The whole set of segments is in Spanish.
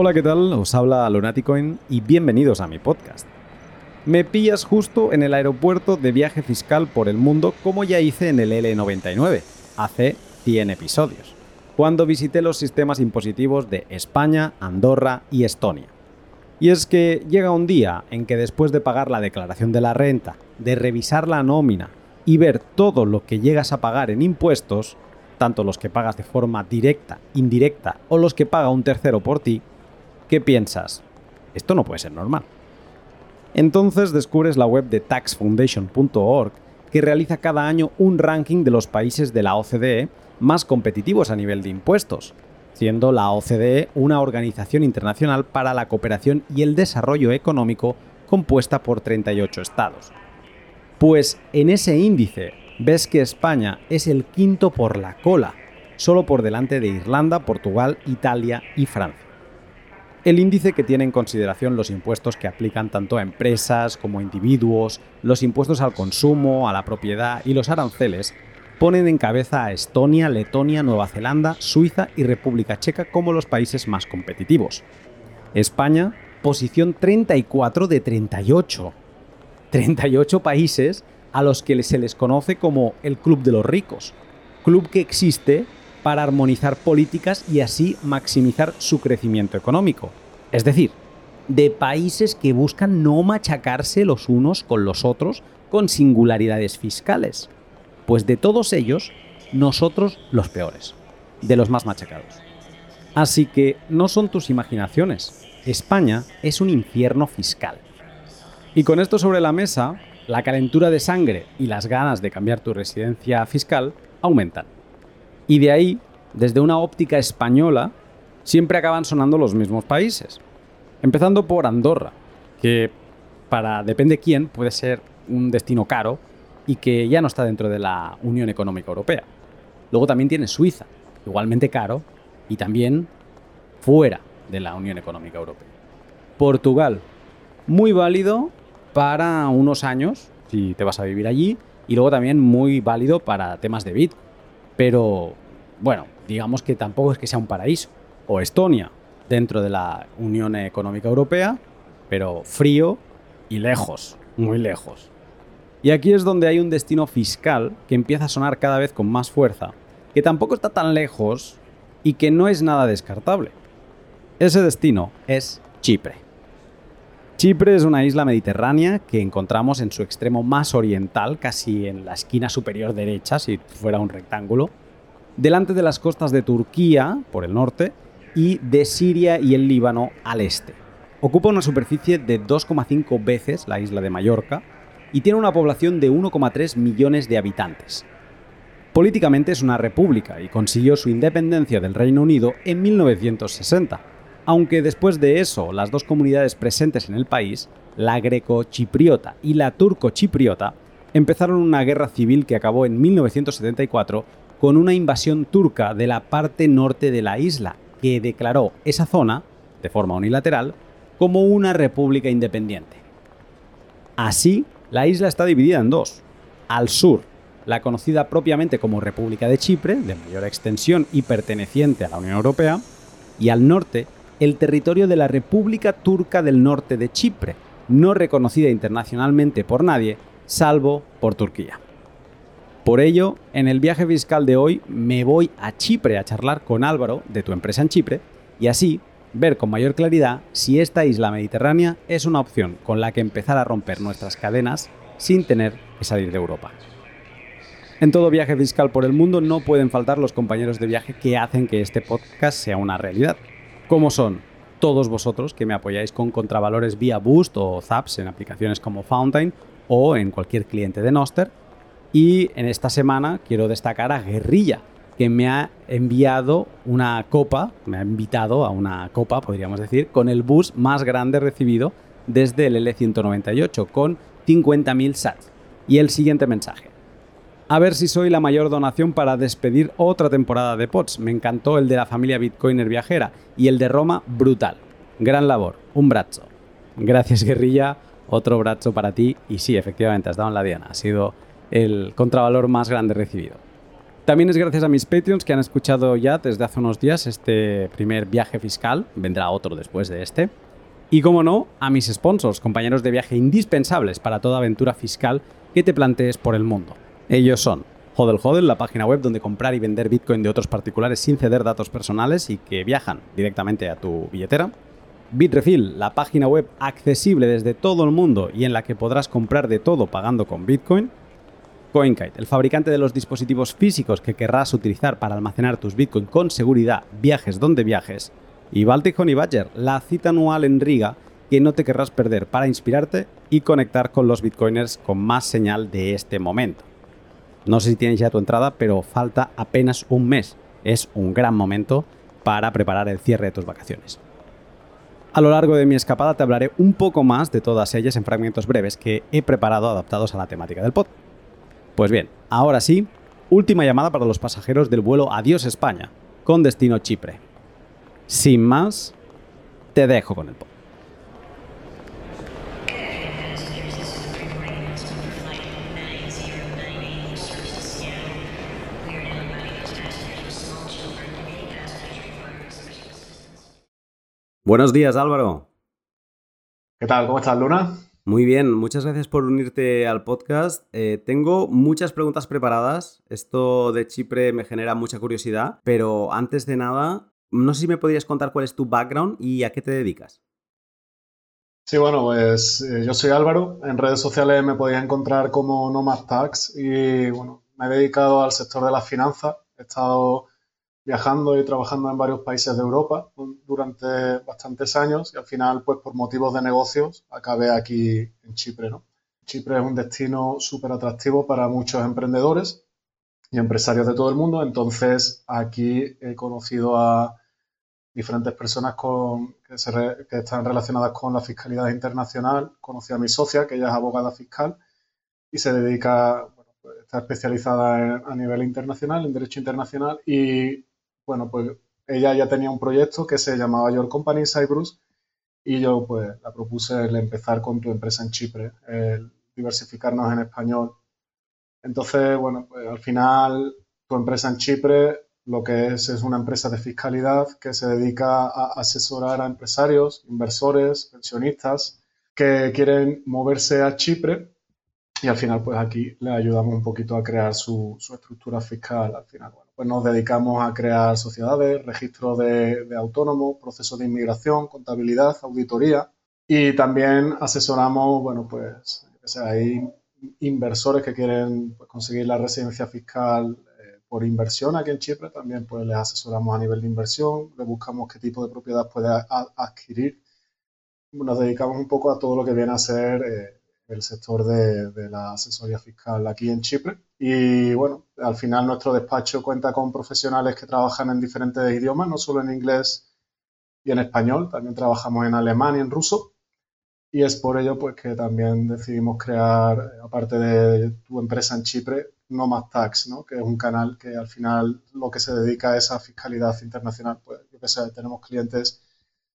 Hola, ¿qué tal? Os habla Lunaticoin y bienvenidos a mi podcast. Me pillas justo en el aeropuerto de viaje fiscal por el mundo como ya hice en el L99, hace 100 episodios, cuando visité los sistemas impositivos de España, Andorra y Estonia. Y es que llega un día en que después de pagar la declaración de la renta, de revisar la nómina y ver todo lo que llegas a pagar en impuestos, tanto los que pagas de forma directa, indirecta o los que paga un tercero por ti, ¿qué piensas? Esto no puede ser normal. Entonces descubres la web de taxfoundation.org que realiza cada año un ranking de los países de la OCDE más competitivos a nivel de impuestos, siendo la OCDE una organización internacional para la cooperación y el desarrollo económico compuesta por 38 estados. Pues en ese índice ves que España es el quinto por la cola, solo por delante de Irlanda, Portugal, Italia y Francia. El índice que tiene en consideración los impuestos que aplican tanto a empresas como a individuos, los impuestos al consumo, a la propiedad y los aranceles, ponen en cabeza a Estonia, Letonia, Nueva Zelanda, Suiza y República Checa como los países más competitivos. España, posición 34 de 38. 38 países a los que se les conoce como el Club de los Ricos, club que existe para armonizar políticas y así maximizar su crecimiento económico. Es decir, de países que buscan no machacarse los unos con los otros con singularidades fiscales. Pues de todos ellos, nosotros los peores, de los más machacados. Así que no son tus imaginaciones. España es un infierno fiscal. Y con esto sobre la mesa, la calentura de sangre y las ganas de cambiar tu residencia fiscal aumentan. Y de ahí, desde una óptica española, siempre acaban sonando los mismos países. Empezando por Andorra, que para depende quién puede ser un destino caro y que ya no está dentro de la Unión Económica Europea. Luego también tiene Suiza, igualmente caro y también fuera de la Unión Económica Europea. Portugal, muy válido para unos años, si te vas a vivir allí, y luego también muy válido para temas de Bitcoin. Pero, bueno, digamos que tampoco es que sea un paraíso. O Estonia, dentro de la Unión Económica Europea, pero frío y lejos, muy lejos. Y aquí es donde hay un destino fiscal que empieza a sonar cada vez con más fuerza, que tampoco está tan lejos y que no es nada descartable. Ese destino es Chipre. Chipre es una isla mediterránea que encontramos en su extremo más oriental, casi en la esquina superior derecha, si fuera un rectángulo, delante de las costas de Turquía, por el norte, y de Siria y el Líbano al este. Ocupa una superficie de 2,5 veces la isla de Mallorca y tiene una población de 1,3 millones de habitantes. Políticamente es una república y consiguió su independencia del Reino Unido en 1960 aunque después de eso las dos comunidades presentes en el país, la greco-chipriota y la turco-chipriota, empezaron una guerra civil que acabó en 1974 con una invasión turca de la parte norte de la isla, que declaró esa zona, de forma unilateral, como una república independiente. Así, la isla está dividida en dos. Al sur, la conocida propiamente como República de Chipre, de mayor extensión y perteneciente a la Unión Europea, y al norte, el territorio de la República Turca del Norte de Chipre, no reconocida internacionalmente por nadie, salvo por Turquía. Por ello, en el viaje fiscal de hoy me voy a Chipre a charlar con Álvaro de tu empresa en Chipre y así ver con mayor claridad si esta isla mediterránea es una opción con la que empezar a romper nuestras cadenas sin tener que salir de Europa. En todo viaje fiscal por el mundo no pueden faltar los compañeros de viaje que hacen que este podcast sea una realidad como son todos vosotros que me apoyáis con contravalores vía Boost o Zaps en aplicaciones como Fountain o en cualquier cliente de Noster. Y en esta semana quiero destacar a Guerrilla, que me ha enviado una copa, me ha invitado a una copa, podríamos decir, con el bus más grande recibido desde el L198, con 50.000 sats. Y el siguiente mensaje. A ver si soy la mayor donación para despedir otra temporada de POTS. Me encantó el de la familia Bitcoiner viajera y el de Roma, brutal. Gran labor, un brazo. Gracias, guerrilla. Otro brazo para ti. Y sí, efectivamente, has dado en la diana. Ha sido el contravalor más grande recibido. También es gracias a mis Patreons que han escuchado ya desde hace unos días este primer viaje fiscal, vendrá otro después de este. Y como no, a mis sponsors, compañeros de viaje indispensables para toda aventura fiscal que te plantees por el mundo. Ellos son Hodel Hodel, la página web donde comprar y vender Bitcoin de otros particulares sin ceder datos personales y que viajan directamente a tu billetera. Bitrefill, la página web accesible desde todo el mundo y en la que podrás comprar de todo pagando con Bitcoin. CoinKite, el fabricante de los dispositivos físicos que querrás utilizar para almacenar tus Bitcoin con seguridad, viajes donde viajes. Y Baltic Honey Badger, la cita anual en Riga que no te querrás perder para inspirarte y conectar con los Bitcoiners con más señal de este momento. No sé si tienes ya tu entrada, pero falta apenas un mes. Es un gran momento para preparar el cierre de tus vacaciones. A lo largo de mi escapada te hablaré un poco más de todas ellas en fragmentos breves que he preparado adaptados a la temática del pod. Pues bien, ahora sí, última llamada para los pasajeros del vuelo Adiós España, con destino Chipre. Sin más, te dejo con el pod. Buenos días, Álvaro. ¿Qué tal? ¿Cómo estás, Luna? Muy bien, muchas gracias por unirte al podcast. Eh, tengo muchas preguntas preparadas. Esto de Chipre me genera mucha curiosidad, pero antes de nada, no sé si me podrías contar cuál es tu background y a qué te dedicas. Sí, bueno, pues eh, yo soy Álvaro. En redes sociales me podéis encontrar como Nomad Tax y bueno, me he dedicado al sector de las finanzas. He estado viajando y trabajando en varios países de Europa durante bastantes años y al final, pues por motivos de negocios, acabé aquí en Chipre, ¿no? Chipre es un destino súper atractivo para muchos emprendedores y empresarios de todo el mundo, entonces aquí he conocido a diferentes personas con, que, están relacionadas con la fiscalidad internacional. Conocí a mi socia, que ella es abogada fiscal y se dedica, pues, está especializada a nivel internacional, en derecho internacional y bueno, pues ella ya tenía un proyecto que se llamaba Your Company Cyprus y yo pues la propuse el empezar con tu empresa en Chipre, el diversificarnos en español. Entonces, bueno, pues al final tu empresa en Chipre lo que es es una empresa de fiscalidad que se dedica a asesorar a empresarios, inversores, pensionistas que quieren moverse a Chipre y al final pues aquí le ayudamos un poquito a crear su, estructura fiscal al final. Pues nos dedicamos a crear sociedades, registros de, autónomos, procesos de inmigración, contabilidad, auditoría y también asesoramos, bueno, pues hay inversores que quieren pues, conseguir la residencia fiscal eh, por inversión aquí en Chipre, también pues les asesoramos a nivel de inversión, le buscamos qué tipo de propiedad puede adquirir. Nos dedicamos un poco a todo lo que viene a ser eh, el sector de, la asesoría fiscal aquí en Chipre. Y bueno, al final nuestro despacho cuenta con profesionales que trabajan en diferentes idiomas, no solo en inglés y en español, también trabajamos en alemán y en ruso. Y es por ello pues, que también decidimos crear, aparte de tu empresa en Chipre, Nomad Tax, ¿no? que es un canal que al final lo que se dedica es a fiscalidad internacional. Pues yo que sé, tenemos clientes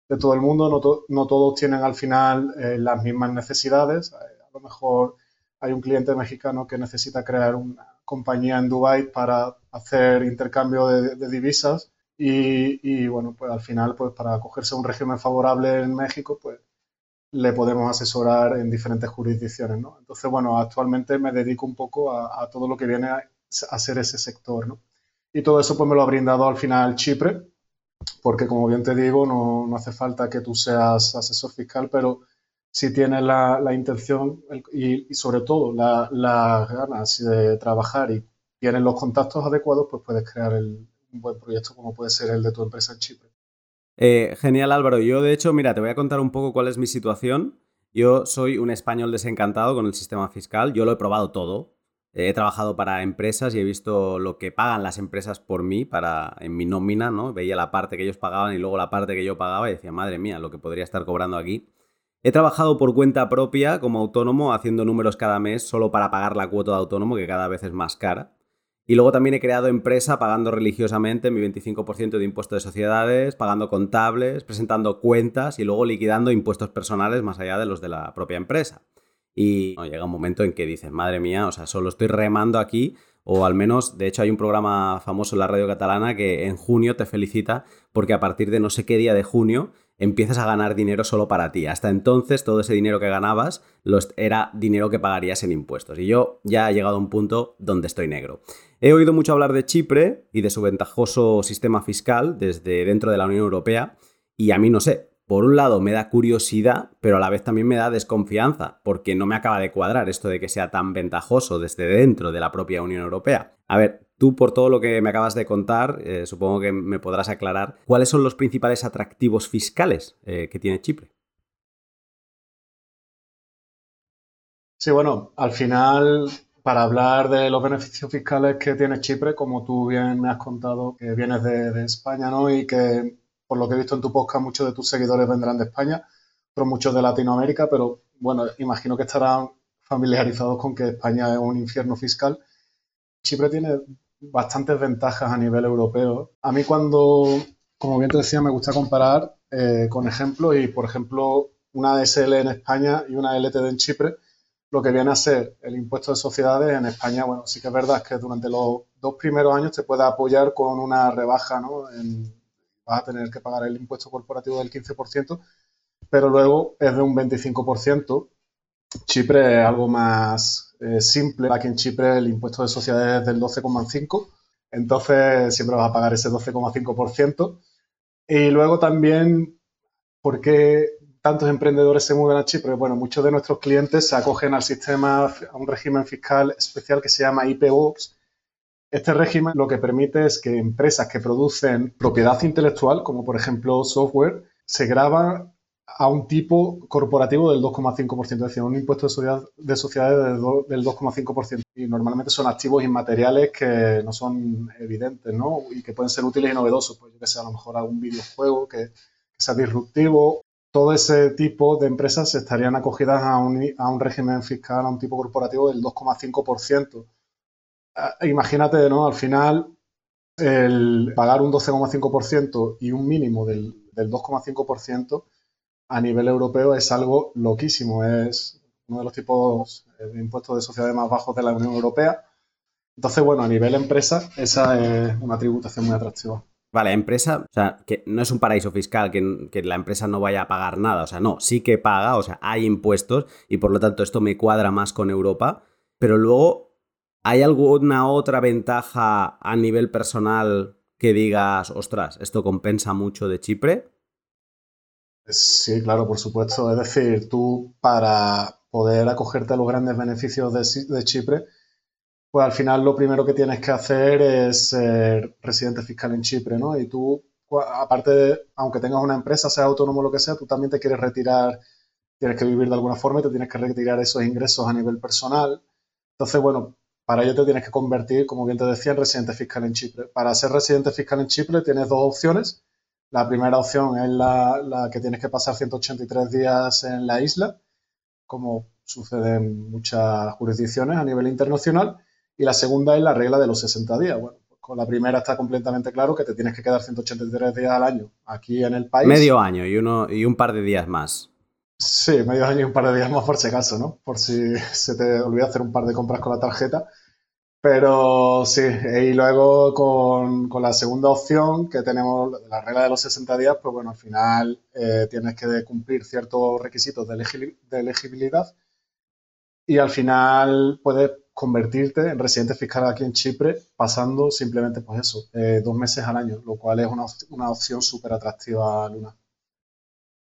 de todo el mundo, no, todos tienen al final eh, las mismas necesidades lo mejor hay un cliente mexicano que necesita crear una compañía en Dubai para hacer intercambio de, divisas y, bueno, pues al final, pues para acogerse a un régimen favorable en México, pues le podemos asesorar en diferentes jurisdicciones, ¿no? Entonces, bueno, actualmente me dedico un poco a, todo lo que viene a, ser ese sector, ¿no? Y todo eso pues me lo ha brindado al final Chipre, porque como bien te digo, no, no hace falta que tú seas asesor fiscal, pero si tienes la, intención y, sobre todo las ganas de trabajar y tienes los contactos adecuados, pues puedes crear un buen proyecto como puede ser el de tu empresa en Chipre. Eh, genial Álvaro, yo de hecho, mira, te voy a contar un poco cuál es mi situación. Yo soy un español desencantado con el sistema fiscal, yo lo he probado todo. He trabajado para empresas y he visto lo que pagan las empresas por mí para en mi nómina, ¿no? Veía la parte que ellos pagaban y luego la parte que yo pagaba y decía, madre mía, lo que podría estar cobrando aquí. He trabajado por cuenta propia como autónomo haciendo números cada mes solo para pagar la cuota de autónomo que cada vez es más cara. Y luego también he creado empresa pagando religiosamente mi 25% de impuestos de sociedades, pagando contables, presentando cuentas y luego liquidando impuestos personales más allá de los de la propia empresa. Y llega un momento en que dices, madre mía, o sea, solo estoy remando aquí o al menos, de hecho, hay un programa famoso en la radio catalana que en junio te felicita porque a partir de no sé qué día de junio empiezas a ganar dinero solo para ti. Hasta entonces todo ese dinero que ganabas era dinero que pagarías en impuestos. Y yo ya he llegado a un punto donde estoy negro. He oído mucho hablar de Chipre y de su ventajoso sistema fiscal desde dentro de la Unión Europea y a mí no sé, por un lado me da curiosidad, pero a la vez también me da desconfianza, porque no me acaba de cuadrar esto de que sea tan ventajoso desde dentro de la propia Unión Europea. A ver, tú por todo lo que me acabas de contar, eh, supongo que me podrás aclarar cuáles son los principales atractivos fiscales eh, que tiene Chipre. Sí, bueno, al final, para hablar de los beneficios fiscales que tiene Chipre, como tú bien me has contado, que vienes de, España, ¿no? Y que por lo que he visto en tu podcast, muchos de tus seguidores vendrán de España, pero muchos de Latinoamérica, pero bueno, imagino que estarán familiarizados con que España es un infierno fiscal. Chipre tiene bastantes ventajas a nivel europeo. A mí cuando, como bien te decía, me gusta comparar eh, con ejemplos y, por ejemplo, una DSL en España y una LTD en Chipre, lo que viene a ser el impuesto de sociedades en España, bueno, sí que es verdad que durante los dos primeros años te puede apoyar con una rebaja ¿no? en, vas a tener que pagar el impuesto corporativo del 15%, pero luego es de un 25%. Chipre es algo más eh, simple. Aquí en Chipre el impuesto de sociedades es del 12,5%, entonces siempre vas a pagar ese 12,5%. Y luego también, ¿por qué tantos emprendedores se mudan a Chipre? Bueno, muchos de nuestros clientes se acogen al sistema, a un régimen fiscal especial que se llama IPOX, este régimen lo que permite es que empresas que producen propiedad intelectual, como por ejemplo software, se graban a un tipo corporativo del 2,5%, es decir, un impuesto de, sociedades del 2,5%. Y normalmente son activos inmateriales que no son evidentes, ¿no? Y que pueden ser útiles y novedosos. Pues yo que sé, a lo mejor algún videojuego que, sea disruptivo. Todo ese tipo de empresas estarían acogidas a un, a un régimen fiscal, a un tipo corporativo del 2,5%. Ah, imagínate, ¿no? Al final, el pagar un 12,5% y un mínimo del, 2,5% a nivel europeo es algo loquísimo. Es uno de los tipos de impuestos de sociedades más bajos de la Unión Europea. Entonces, bueno, a nivel empresa, esa es una tributación muy atractiva. Vale, empresa, o sea, que no es un paraíso fiscal, que, que, la empresa no vaya a pagar nada, o sea, no, sí que paga, o sea, hay impuestos y por lo tanto esto me cuadra más con Europa, pero luego ¿Hay alguna otra ventaja a nivel personal que digas, ostras, esto compensa mucho de Chipre? Sí, claro, por supuesto. Es decir, tú para poder acogerte a los grandes beneficios de, Chipre, pues al final lo primero que tienes que hacer es ser residente fiscal en Chipre, ¿no? Y tú, aparte de, aunque tengas una empresa, sea autónomo o lo que sea, tú también te quieres retirar, tienes que vivir de alguna forma y te tienes que retirar esos ingresos a nivel personal. Entonces, bueno, para ello te tienes que convertir, como bien te decía, en residente fiscal en Chipre. Para ser residente fiscal en Chipre tienes dos opciones. La primera opción es la, que tienes que pasar 183 días en la isla, como sucede en muchas jurisdicciones a nivel internacional. Y la segunda es la regla de los 60 días. Bueno, con la primera está completamente claro que te tienes que quedar 183 días al año aquí en el país. Medio año y, uno, y un par de días más. Sí, medio año y un par de días más por si acaso, ¿no? Por si se te olvida hacer un par de compras con la tarjeta. Pero sí, y luego con, la segunda opción que tenemos, la regla de los 60 días, pues bueno, al final eh, tienes que cumplir ciertos requisitos de, elegibilidad y al final puedes convertirte en residente fiscal aquí en Chipre pasando simplemente pues eso, eh, dos meses al año, lo cual es una, una opción súper atractiva, Luna.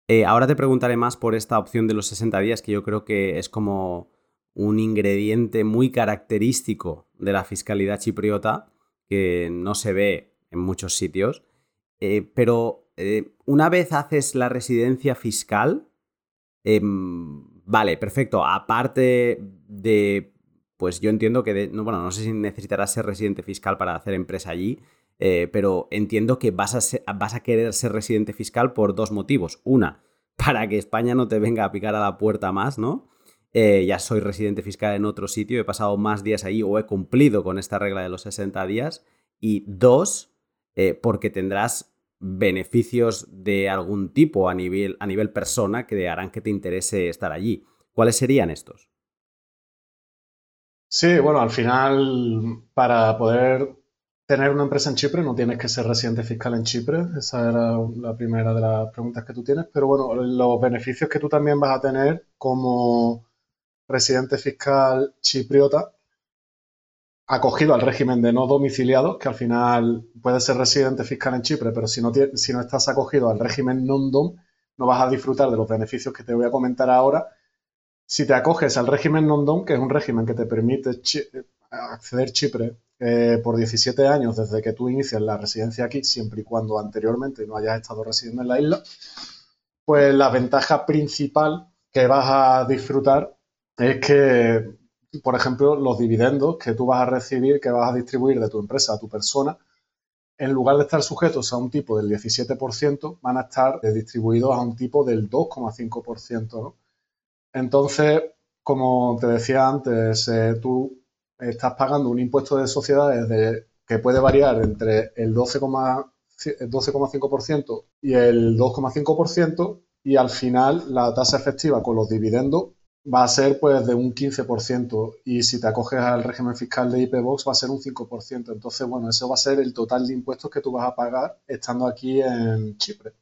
Eh, ahora te preguntaré más por esta opción de los 60 días, que yo creo que es como un ingrediente muy característico de la fiscalidad chipriota, que no se ve en muchos sitios. Eh, pero eh, una vez haces la residencia fiscal, em, vale, perfecto. Aparte de, pues yo entiendo que, no, bueno, no sé si necesitarás ser residente fiscal para hacer empresa allí, eh, pero entiendo que vas a, vas a querer ser residente fiscal por dos motivos. Una, para que España no te venga a picar a la puerta más, ¿no? Eh, ya soy residente fiscal en otro sitio, he pasado más días ahí o he cumplido con esta regla de los 60 días. Y dos, eh, porque tendrás beneficios de algún tipo a nivel, a nivel persona que harán que te interese estar allí. ¿Cuáles serían estos? Sí, bueno, al final, para poder tener una empresa en Chipre no tienes que ser residente fiscal en Chipre. Esa era la primera de las preguntas que tú tienes. Pero bueno, los beneficios que tú también vas a tener como residente fiscal chipriota acogido al régimen de no domiciliados, que al final puede ser residente fiscal en Chipre, pero si no, si no estás acogido al régimen non-dom, no vas a disfrutar de los beneficios que te voy a comentar ahora. Si te acoges al régimen non-dom, que es un régimen que te permite acceder Chipre eh, por 17 años desde que tú inicias la residencia aquí, siempre y cuando anteriormente no hayas estado residiendo en la isla, pues la ventaja principal que vas a disfrutar es que por ejemplo, los dividendos que tú vas a recibir, que vas a distribuir de tu empresa a tu persona, en lugar de estar sujetos a un tipo del 17%, van a estar distribuidos a un tipo del 2,5%. Entonces, como te decía antes, eh, tú estás pagando un impuesto de sociedades de, que puede variar entre el 12,5% y el 2,5% y al final la tasa efectiva con los dividendos va a ser pues de un 15% y si te acoges al régimen fiscal de IPVox va a ser un 5%. Entonces, bueno, eso va a ser el total de impuestos que tú vas a pagar estando aquí en Chipre.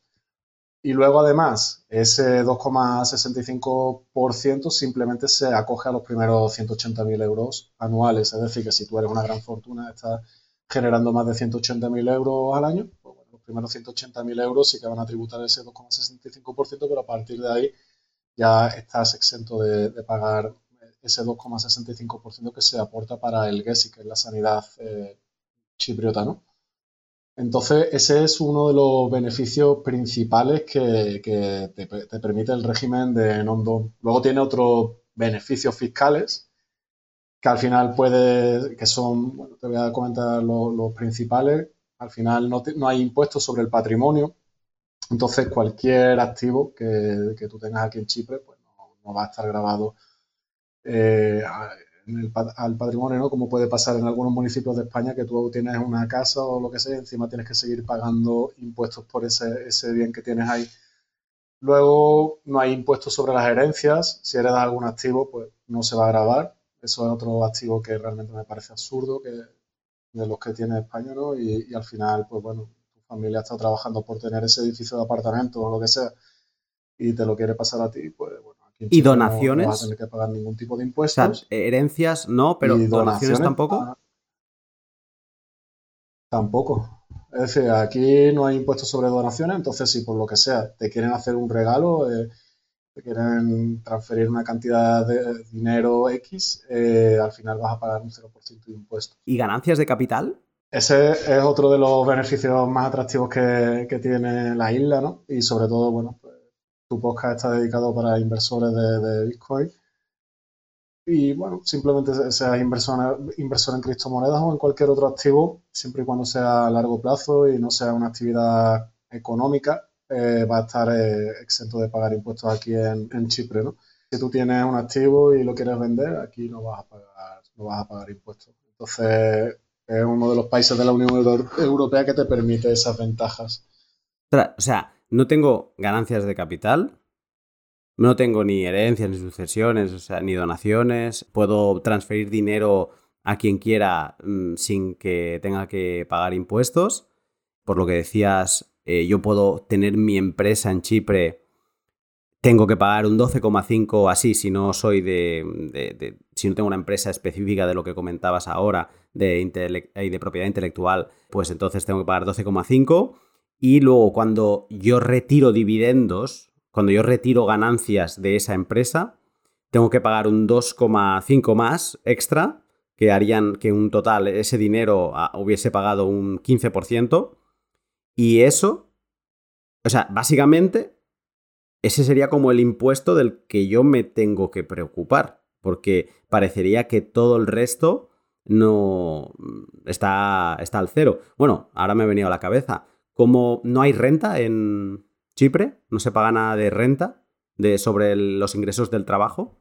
Y luego, además, ese 2,65% simplemente se acoge a los primeros 180.000 euros anuales. Es decir, que si tú eres una gran fortuna, estás generando más de 180.000 euros al año, pues bueno, los primeros 180.000 euros sí que van a tributar ese 2,65%, pero a partir de ahí ya estás exento de, pagar ese 2,65% que se aporta para el GESI, que es la sanidad eh, chipriota, ¿no? Entonces, ese es uno de los beneficios principales que, te, permite el régimen de non Luego tiene otros beneficios fiscales que al final puede, que son, bueno, te voy a comentar los, principales. Al final no hay impuestos sobre el patrimonio, entonces, cualquier activo que, tú tengas aquí en Chipre, pues no, va a estar grabado eh, al patrimonio, ¿no? Como puede pasar en algunos municipios de España, que tú tienes una casa o lo que sea, y encima tienes que seguir pagando impuestos por ese, ese bien que tienes ahí. Luego, no hay impuestos sobre las herencias. Si heredas algún activo, pues no se va a grabar. Eso es otro activo que realmente me parece absurdo, que de los que tiene España, ¿no? y al final, pues bueno, familia está trabajando por tener ese edificio de apartamentos o lo que sea y te lo quiere pasar a ti, pues bueno. Aquí ¿Y donaciones? No, vas a tener que pagar ningún tipo de impuestos. herencias no, pero donaciones, tampoco. Ah, tampoco. Es decir, aquí no hay impuestos sobre donaciones, entonces si por lo que sea te quieren hacer un regalo, eh, te quieren transferir una cantidad de dinero X, eh, al final vas a pagar un 0% de impuestos. ¿Y ganancias de capital? Ese es otro de los beneficios más atractivos que, tiene la isla, ¿no? Y sobre todo, bueno, pues, tu podcast está dedicado para inversores de, Bitcoin. Y bueno, simplemente seas inversor, inversor en criptomonedas o en cualquier otro activo, siempre y cuando sea a largo plazo y no sea una actividad económica, eh, va a estar eh, exento de pagar impuestos aquí en, en, Chipre, ¿no? Si tú tienes un activo y lo quieres vender, aquí no vas a pagar, no vas a pagar impuestos. Entonces, es uno de los países de la Unión Europea que te permite esas ventajas. O sea, no tengo ganancias de capital, no tengo ni herencias, ni sucesiones, o sea, ni donaciones, puedo transferir dinero a quien quiera mm, sin que tenga que pagar impuestos. Por lo que decías, eh, yo puedo tener mi empresa en Chipre tengo que pagar un 12,5 así si no soy de, si no tengo una empresa específica de lo que comentabas ahora de, de propiedad intelectual, pues entonces tengo que pagar 12,5 y luego cuando yo retiro dividendos, cuando yo retiro ganancias de esa empresa, tengo que pagar un 2,5 más extra que harían que un total ese dinero ah, hubiese pagado un 15% y eso, o sea, básicamente ese sería como el impuesto del que yo me tengo que preocupar, porque parecería que todo el resto no está, está al cero. Bueno, ahora me ha venido a la cabeza. Como no hay renta en Chipre, no se paga nada de renta de, sobre los ingresos del trabajo.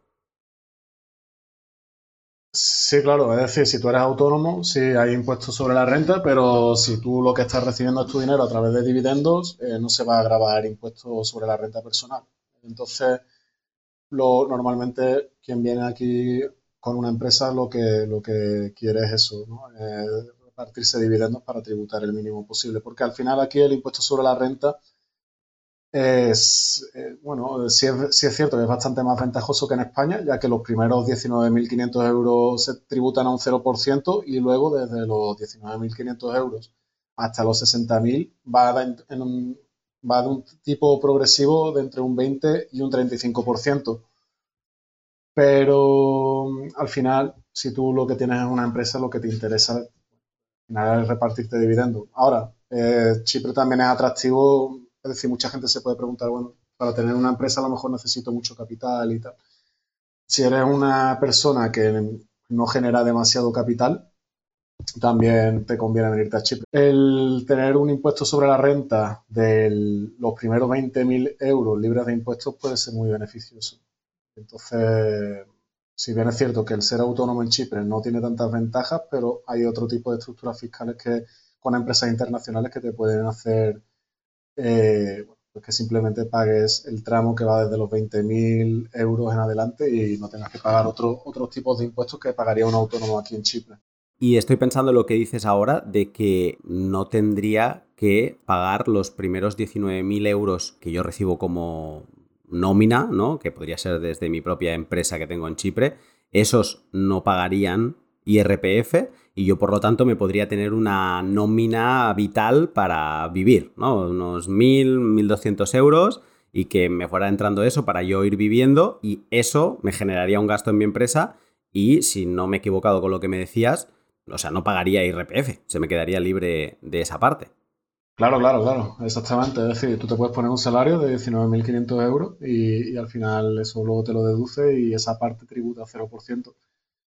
Sí, claro, es decir, si tú eres autónomo, sí hay impuestos sobre la renta, pero si tú lo que estás recibiendo es tu dinero a través de dividendos, eh, no se va a grabar impuestos sobre la renta personal. Entonces, lo, normalmente quien viene aquí con una empresa lo que, lo que quiere es eso, ¿no? Eh, repartirse dividendos para tributar el mínimo posible, porque al final aquí el impuesto sobre la renta es, eh, bueno, sí es, es, cierto que es bastante más ventajoso que en España, ya que los primeros 19.500 euros se tributan a un 0% y luego desde los 19.500 euros hasta los 60.000 va, va de un tipo progresivo de entre un 20 y un 35%. Pero al final, si tú lo que tienes es una empresa, lo que te interesa es repartirte dividendos. Ahora, eh, Chipre también es atractivo, es decir, mucha gente se puede preguntar, bueno, para tener una empresa a lo mejor necesito mucho capital y tal. Si eres una persona que no genera demasiado capital, también te conviene venirte a Chipre. El tener un impuesto sobre la renta de los primeros 20.000 euros libres de impuestos puede ser muy beneficioso. Entonces, si bien es cierto que el ser autónomo en Chipre no tiene tantas ventajas, pero hay otro tipo de estructuras fiscales que con empresas internacionales que te pueden hacer eh, pues que simplemente pagues el tramo que va desde los 20.000 euros en adelante y no tengas que pagar otros tipos de impuestos que pagaría un autónomo aquí en Chipre. Y estoy pensando en lo que dices ahora de que no tendría que pagar los primeros 19.000 euros que yo recibo como nómina, ¿no? Que podría ser desde mi propia empresa que tengo en Chipre. Esos no pagarían IRPF y yo por lo tanto me podría tener una nómina vital para vivir, ¿no? Unos 1.000, 1.200 euros y que me fuera entrando eso para yo ir viviendo y eso me generaría un gasto en mi empresa y si no me he equivocado con lo que me decías, o sea, no pagaría IRPF, se me quedaría libre de esa parte. Claro, claro, claro, exactamente. Es decir, tú te puedes poner un salario de 19.500 euros y, al final eso luego te lo deduce y esa parte tributa 0%.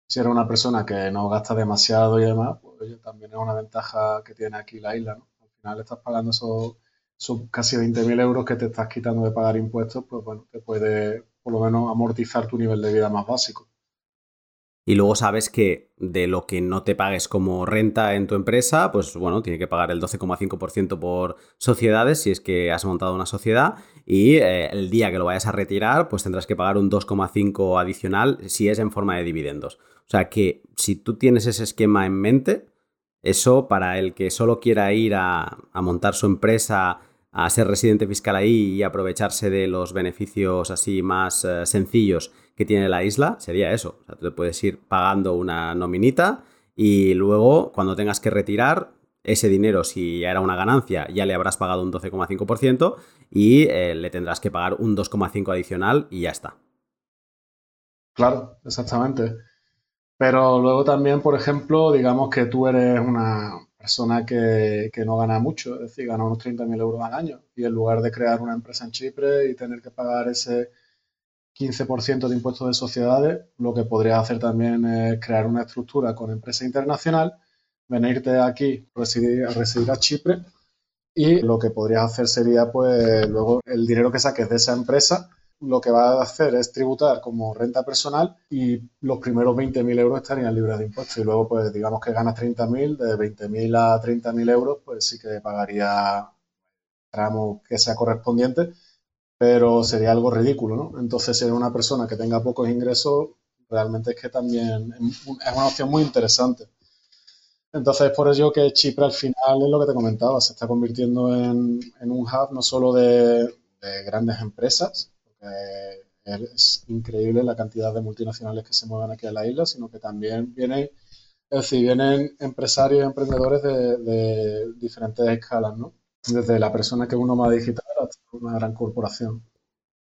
Si eres una persona que no gasta demasiado y demás, pues también es una ventaja que tiene aquí la isla, ¿no? Al final estás pagando esos, esos casi 20.000 euros que te estás quitando de pagar impuestos, pues bueno, te puede por lo menos amortizar tu nivel de vida más básico y luego sabes que de lo que no te pagues como renta en tu empresa, pues bueno, tiene que pagar el 12,5% por sociedades si es que has montado una sociedad y eh, el día que lo vayas a retirar, pues tendrás que pagar un 2,5 adicional si es en forma de dividendos. O sea que si tú tienes ese esquema en mente, eso para el que solo quiera ir a, montar su empresa a ser residente fiscal ahí y aprovecharse de los beneficios así más eh, sencillos que tiene la isla, sería eso. O sea, tú te puedes ir pagando una nominita y luego cuando tengas que retirar ese dinero, si ya era una ganancia, ya le habrás pagado un 12,5% y eh, le tendrás que pagar un 2,5% adicional y ya está. Claro, exactamente. Pero luego también, por ejemplo, digamos que tú eres una persona que, que no gana mucho, es decir, gana unos 30.000 euros al año y en lugar de crear una empresa en Chipre y tener que pagar ese 15% de impuestos de sociedades, lo que podrías hacer también es crear una estructura con empresa internacional, venirte aquí residir, a residir a Chipre y lo que podrías hacer sería pues luego el dinero que saques de esa empresa lo que va a hacer es tributar como renta personal y los primeros 20.000 euros estarían libres de impuestos. Y luego pues digamos que ganas 30.000, de 20.000 a 30.000 euros pues sí que pagaría tramo que sea correspondiente pero sería algo ridículo, ¿no? Entonces, si una persona que tenga pocos ingresos, realmente es que también es una opción muy interesante. Entonces, por ello que Chipre al final es lo que te comentaba, se está convirtiendo en, un hub no solo de, grandes empresas, porque es increíble la cantidad de multinacionales que se mueven aquí en la isla, sino que también vienen, es decir, vienen empresarios y emprendedores de, diferentes escalas, ¿no? Desde la persona que uno más digital hasta una gran corporación.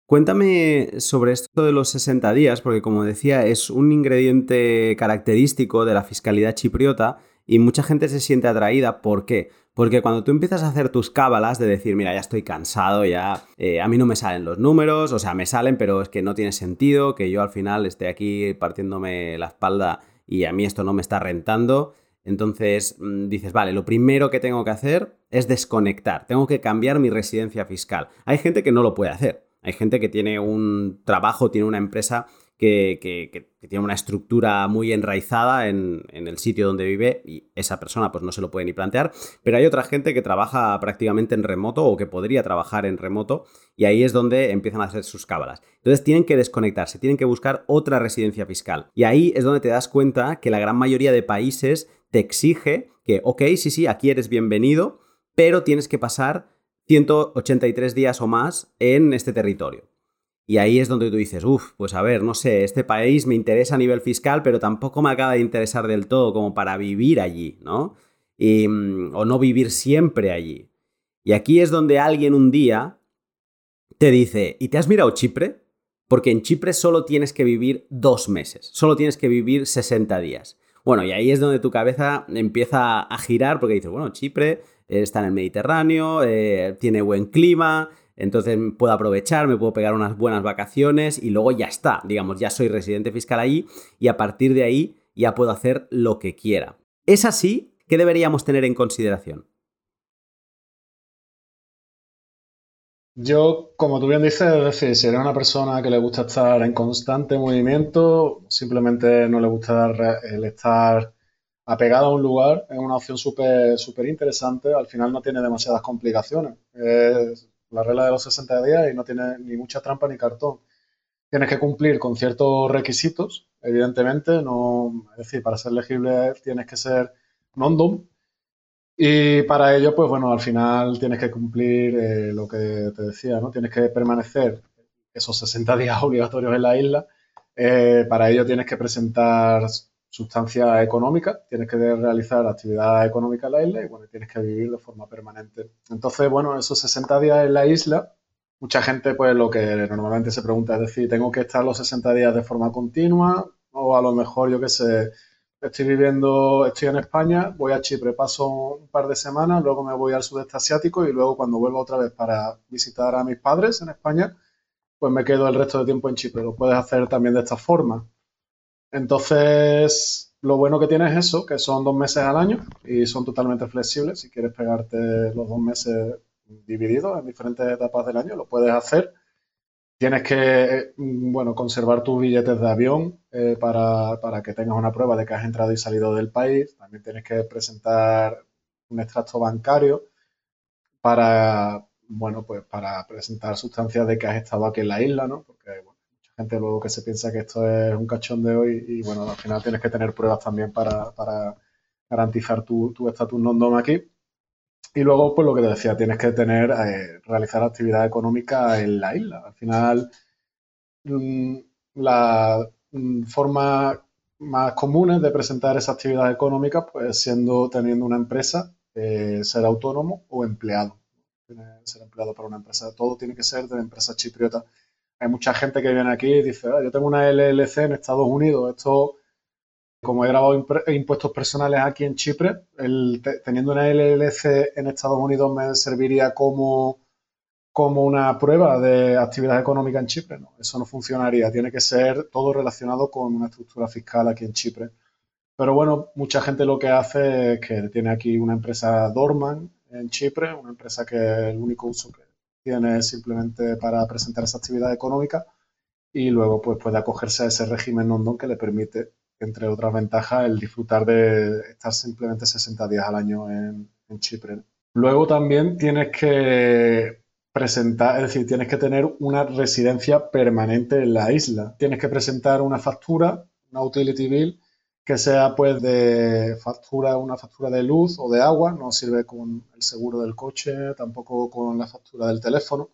Cuéntame sobre esto de los 60 días, porque como decía, es un ingrediente característico de la fiscalidad chipriota y mucha gente se siente atraída. ¿Por qué? Porque cuando tú empiezas a hacer tus cábalas de decir, mira, ya estoy cansado, ya eh, a mí no me salen los números, o sea, me salen, pero es que no tiene sentido que yo al final esté aquí partiéndome la espalda y a mí esto no me está rentando. Entonces mm, dices, vale, lo primero que tengo que hacer es desconectar, tengo que cambiar mi residencia fiscal. Hay gente que no lo puede hacer, hay gente que tiene un trabajo, tiene una empresa que, tiene una estructura muy enraizada en, el sitio donde vive y esa persona pues no se lo puede ni plantear, pero hay otra gente que trabaja prácticamente en remoto o que podría trabajar en remoto y ahí es donde empiezan a hacer sus cábalas. Entonces tienen que desconectarse, tienen que buscar otra residencia fiscal y ahí es donde te das cuenta que la gran mayoría de países te exige que, ok, sí, sí, aquí eres bienvenido, pero tienes que pasar 183 días o más en este territorio. Y ahí es donde tú dices, uff, pues a ver, no sé, este país me interesa a nivel fiscal, pero tampoco me acaba de interesar del todo como para vivir allí, ¿no? Mm, o no vivir siempre allí. Y aquí es donde alguien un día te dice, ¿y te has mirado Chipre? Porque en Chipre solo tienes que vivir dos meses, solo tienes que vivir 60 días. Bueno, y ahí es donde tu cabeza empieza a girar porque dices, bueno, Chipre está en el Mediterráneo, eh, tiene buen clima, entonces puedo aprovechar, me puedo pegar unas buenas vacaciones y luego ya está, digamos, ya soy residente fiscal allí y a partir de ahí ya puedo hacer lo que quiera. ¿Es así? ¿Qué deberíamos tener en consideración? Yo, como tú bien dices, es si eres una persona que le gusta estar en constante movimiento, simplemente no le gusta el estar apegado a un lugar, es una opción súper súper interesante, al final no tiene demasiadas complicaciones la regla de los 60 días y no tiene ni mucha trampa ni cartón. Tienes que cumplir con ciertos requisitos, evidentemente, no, es decir, para ser elegible tienes que ser non-dom y para ello, pues bueno, al final tienes que cumplir eh, lo que te decía, ¿no? Tienes que permanecer esos 60 días obligatorios en la isla. Eh, para ello tienes que presentar sustancia económica, tienes que realizar actividad económica en la isla y bueno, tienes que vivir de forma permanente. Entonces, bueno, esos 60 días en la isla, mucha gente pues lo que normalmente se pregunta es decir, ¿tengo que estar los 60 días de forma continua? O a lo mejor, yo qué sé, estoy viviendo, estoy en España, voy a Chipre, paso un par de semanas, luego me voy al sudeste asiático y luego cuando vuelvo otra vez para visitar a mis padres en España, pues me quedo el resto de tiempo en Chipre. Lo puedes hacer también de esta forma. Entonces, lo bueno que tienes es eso, que son dos meses al año y son totalmente flexibles. Si quieres pegarte los dos meses divididos en diferentes etapas del año, lo puedes hacer. Tienes que, mm, bueno, conservar tus billetes de avión eh, para, para, que tengas una prueba de que has entrado y salido del país. También tienes que presentar un extracto bancario para, bueno, pues para presentar sustancias de que has estado aquí en la isla, ¿no? Porque, gente luego que se piensa que esto es un cachón de hoy y bueno, al final tienes que tener pruebas también para, garantizar tu estatus non-dom aquí. Y luego, pues lo que te decía, tienes que tener, eh, realizar actividad económica en la isla. Al final, mm, la mm, forma más común de presentar esa actividad económica, pues siendo, teniendo una empresa, eh, ser autónomo o empleado. ser empleado para una empresa. Todo tiene que ser de la empresa chipriota hay mucha gente que viene aquí y dice, ah, yo tengo una LLC en Estados Unidos, esto, como he grabado impuestos personales aquí en Chipre, teniendo una LLC en Estados Unidos me serviría como, como una prueba de actividad económica en Chipre. No, eso no funcionaría, tiene que ser todo relacionado con una estructura fiscal aquí en Chipre. Pero bueno, mucha gente lo que hace es que tiene aquí una empresa Dorman en Chipre, una empresa que el único uso que tiene simplemente para presentar esa actividad económica y luego pues puede acogerse a ese régimen non que le permite, entre otras ventajas, el disfrutar de estar simplemente 60 días al año en, Chipre. Luego también tienes que presentar, es decir, tienes que tener una residencia permanente en la isla. Tienes que presentar una factura, una utility bill, que sea pues de factura, una factura de luz o de agua, no sirve con el seguro del coche, tampoco con la factura del teléfono.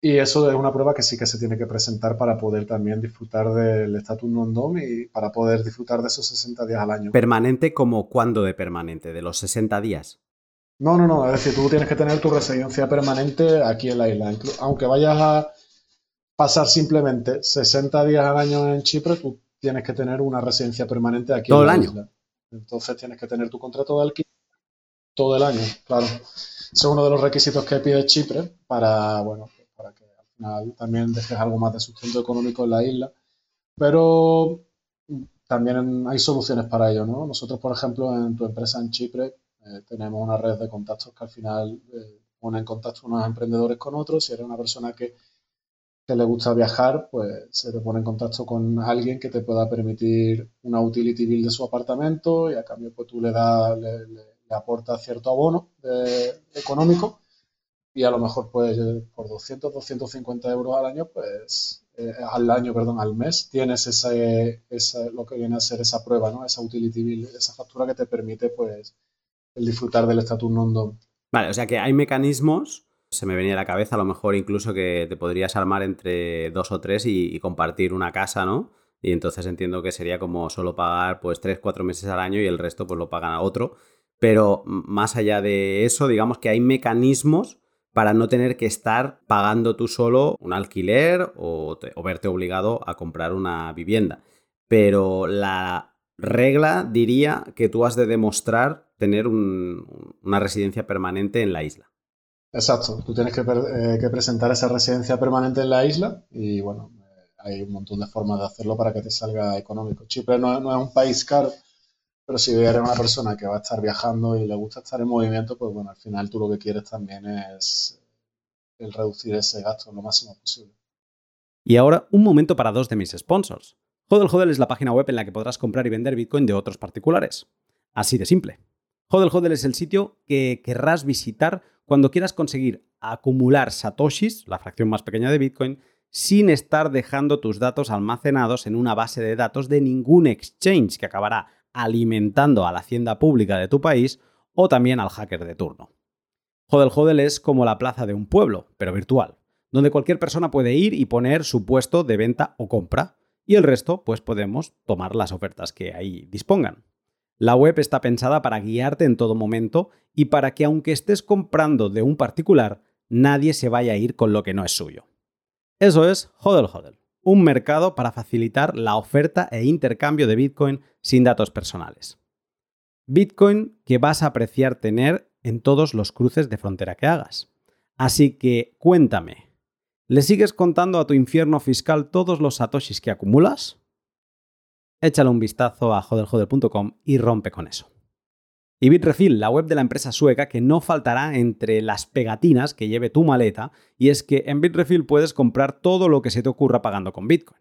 Y eso es una prueba que sí que se tiene que presentar para poder también disfrutar del estatus non-dom y para poder disfrutar de esos 60 días al año. ¿Permanente como cuándo de permanente? ¿De los 60 días? No, no, no. Es decir, tú tienes que tener tu residencia permanente aquí en la isla. Aunque vayas a pasar simplemente 60 días al año en Chipre, tú tienes que tener una residencia permanente aquí todo en la el año. Isla. Entonces tienes que tener tu contrato de alquiler todo el año, claro. es uno de los requisitos que pide Chipre para, bueno, final también dejes algo más de sustento económico en la isla. Pero también hay soluciones para ello, ¿no? Nosotros, por ejemplo, en tu empresa en Chipre eh, tenemos una red de contactos que al final eh, pone en contacto unos emprendedores con otros. Si eres una persona que que le gusta viajar, pues se te pone en contacto con alguien que te pueda permitir una utility bill de su apartamento y a cambio pues tú le das, le, aportas cierto abono económico y a lo mejor pues por 200, 250 euros al año, pues eh, al año, perdón, al mes, tienes ese, esa, lo que viene a ser esa prueba, ¿no? Esa utility bill, esa factura que te permite pues el disfrutar del estatus non Vale, o sea que hay mecanismos se me venía a la cabeza a lo mejor incluso que te podrías armar entre dos o tres y, compartir una casa, ¿no? Y entonces entiendo que sería como solo pagar pues tres, cuatro meses al año y el resto pues lo pagan a otro. Pero más allá de eso, digamos que hay mecanismos para no tener que estar pagando tú solo un alquiler o, verte obligado a comprar una vivienda. Pero la regla diría que tú has de demostrar tener una residencia permanente en la isla. Exacto, tú tienes eh, que, presentar esa residencia permanente en la isla y bueno, eh, hay un montón de formas de hacerlo para que te salga económico. Chipre no, es un país caro, pero si eres una persona que va a estar viajando y le gusta estar en movimiento, pues bueno, al final tú lo que quieres también es el reducir ese gasto lo máximo posible. Y ahora un momento para dos de mis sponsors. Hodel Hodel es la página web en la que podrás comprar y vender Bitcoin de otros particulares. Así de simple. Hodel Hodel es el sitio que querrás visitar cuando quieras conseguir acumular satoshis, la fracción más pequeña de Bitcoin, sin estar dejando tus datos almacenados en una base de datos de ningún exchange que acabará alimentando a la hacienda pública de tu país o también al hacker de turno. Hodel Hodel es como la plaza de un pueblo, pero virtual, donde cualquier persona puede ir y poner su puesto de venta o compra, y el resto pues podemos tomar las ofertas que ahí dispongan. La web está pensada para guiarte en todo momento y para que aunque estés comprando de un particular, nadie se vaya a ir con lo que no es suyo. Eso es Hodel Hodel, un mercado para facilitar la oferta e intercambio de Bitcoin sin datos personales. Bitcoin que vas a apreciar tener en todos los cruces de frontera que hagas. Así que cuéntame, ¿le sigues contando a tu infierno fiscal todos los satoshis que acumulas? échale un vistazo a jodeljoder.com y rompe con eso. Y Bitrefill, la web de la empresa sueca que no faltará entre las pegatinas que lleve tu maleta, y es que en Bitrefill puedes comprar todo lo que se te ocurra pagando con Bitcoin.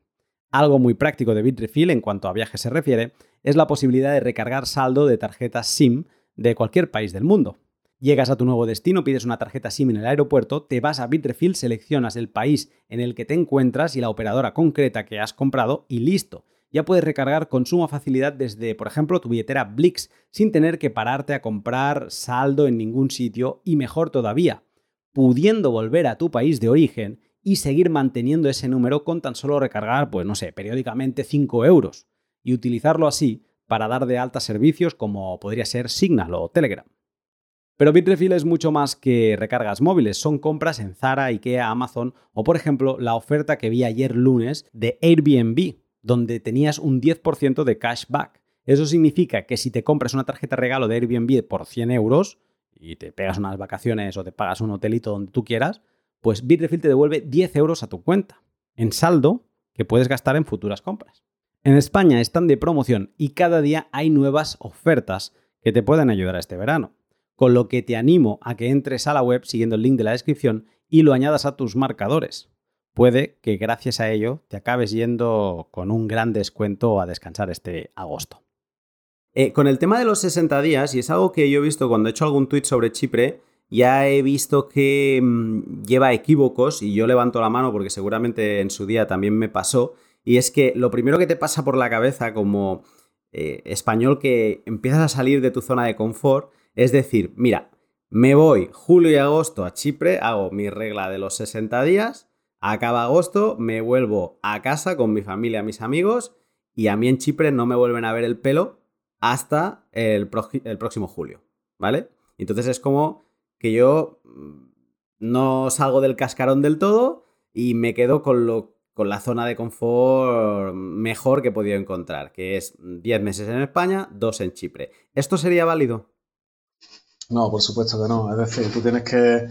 Algo muy práctico de Bitrefill en cuanto a viajes se refiere es la posibilidad de recargar saldo de tarjetas SIM de cualquier país del mundo. Llegas a tu nuevo destino, pides una tarjeta SIM en el aeropuerto, te vas a Bitrefill, seleccionas el país en el que te encuentras y la operadora concreta que has comprado y listo ya puedes recargar con suma facilidad desde, por ejemplo, tu billetera Blix, sin tener que pararte a comprar saldo en ningún sitio y mejor todavía, pudiendo volver a tu país de origen y seguir manteniendo ese número con tan solo recargar, pues no sé, periódicamente 5 euros y utilizarlo así para dar de alta servicios como podría ser Signal o Telegram. Pero Bitrefill es mucho más que recargas móviles, son compras en Zara, IKEA, Amazon o por ejemplo la oferta que vi ayer lunes de Airbnb, donde tenías un 10% de cashback. Eso significa que si te compras una tarjeta regalo de Airbnb por 100 euros y te pegas unas vacaciones o te pagas un hotelito donde tú quieras, pues Bitrefill te devuelve 10 euros a tu cuenta, en saldo que puedes gastar en futuras compras. En España están de promoción y cada día hay nuevas ofertas que te pueden ayudar este verano, con lo que te animo a que entres a la web siguiendo el link de la descripción y lo añadas a tus marcadores puede que gracias a ello te acabes yendo con un gran descuento a descansar este agosto. Eh, con el tema de los 60 días, y es algo que yo he visto cuando he hecho algún tweet sobre Chipre, ya he visto que mm, lleva equívocos y yo levanto la mano porque seguramente en su día también me pasó, y es que lo primero que te pasa por la cabeza como eh, español que empiezas a salir de tu zona de confort es decir, mira, me voy julio y agosto a Chipre, hago mi regla de los 60 días, Acaba agosto, me vuelvo a casa con mi familia, mis amigos, y a mí en Chipre no me vuelven a ver el pelo hasta el, próximo julio, ¿vale? Entonces es como que yo mm, no salgo del cascarón del todo y me quedo con, lo, con la zona de confort mejor que he podido encontrar, que es 10 meses en España, 2 en Chipre. ¿Esto sería válido? No, por supuesto que no. Es decir, tú tienes que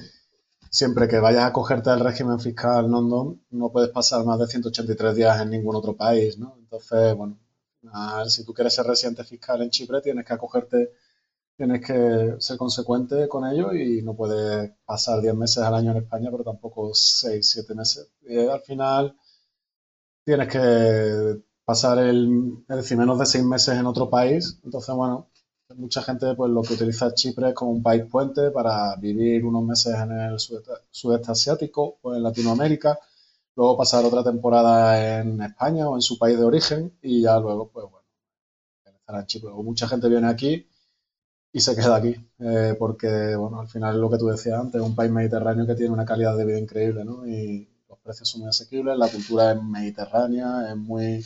siempre que vayas a cogerte el régimen fiscal non no puedes pasar más de 183 días en ningún otro país, ¿no? Entonces, bueno, si tú quieres ser residente fiscal en Chipre, tienes que acogerte tienes que ser consecuente con ello y no puedes pasar 10 meses al año en España, pero tampoco 6, 7 meses. Y al final tienes que pasar el, decir, menos de 6 meses en otro país. Entonces, bueno, mucha gente pues lo que utiliza Chipre como un país puente para vivir unos meses en el sudeste, asiático o en Latinoamérica, luego pasar otra temporada en España o en su país de origen y ya luego, pues bueno, estar en Chipre. O mucha gente viene aquí y se queda aquí, eh, porque, bueno, al final es lo que tú decías antes, es un país mediterráneo que tiene una calidad de vida increíble, ¿no? Y los precios son muy asequibles, la cultura es mediterránea, es muy,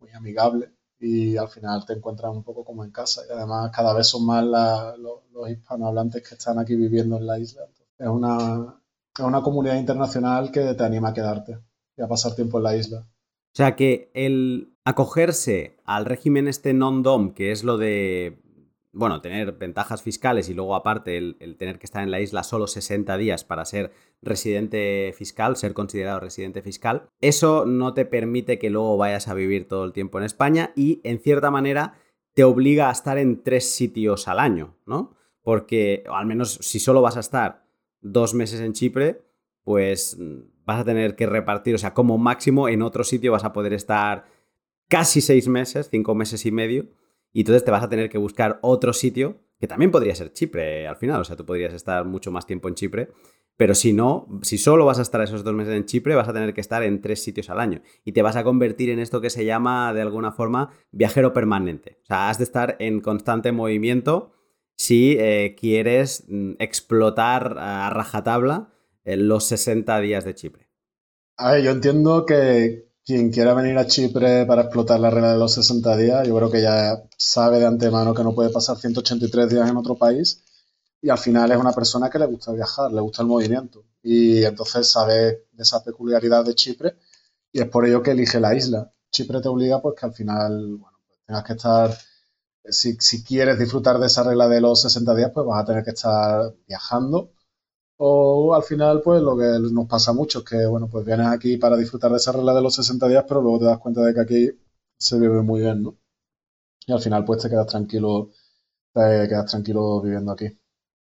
muy amigable y al final te encuentras un poco como en casa. Y además cada vez son más los, hispanohablantes que están aquí viviendo en la isla. Es una, es una comunidad internacional que te anima a quedarte y a pasar tiempo en la isla. O sea que el acogerse al régimen este non-dom, que es lo de bueno, tener ventajas fiscales y luego aparte el, tener que estar en la isla solo 60 días para ser residente fiscal, ser considerado residente fiscal, eso no te permite que luego vayas a vivir todo el tiempo en España y en cierta manera te obliga a estar en tres sitios al año, ¿no? Porque al menos si solo vas a estar dos meses en Chipre, pues vas a tener que repartir, o sea, como máximo en otro sitio vas a poder estar casi seis meses, cinco meses y medio y entonces te vas a tener que buscar otro sitio, que también podría ser Chipre al final, o sea, tú podrías estar mucho más tiempo en Chipre, pero si no, si solo vas a estar esos dos meses en Chipre, vas a tener que estar en tres sitios al año. Y te vas a convertir en esto que se llama, de alguna forma, viajero permanente. O sea, has de estar en constante movimiento si eh, quieres mm, explotar a rajatabla eh, los 60 días de Chipre. A ver, yo entiendo que, quien quiera venir a Chipre para explotar la regla de los 60 días, yo creo que ya sabe de antemano que no puede pasar 183 días en otro país y al final es una persona que le gusta viajar, le gusta el movimiento y entonces sabe de esa peculiaridad de Chipre y es por ello que elige la isla. Chipre te obliga pues que al final, bueno, pues tengas que estar, si, si quieres disfrutar de esa regla de los 60 días, pues vas a tener que estar viajando o al final, pues lo que nos pasa mucho es que, bueno, pues vienes aquí para disfrutar de esa regla de los 60 días, pero luego te das cuenta de que aquí se vive muy bien, ¿no? Y al final, pues te quedas tranquilo, te quedas tranquilo viviendo aquí.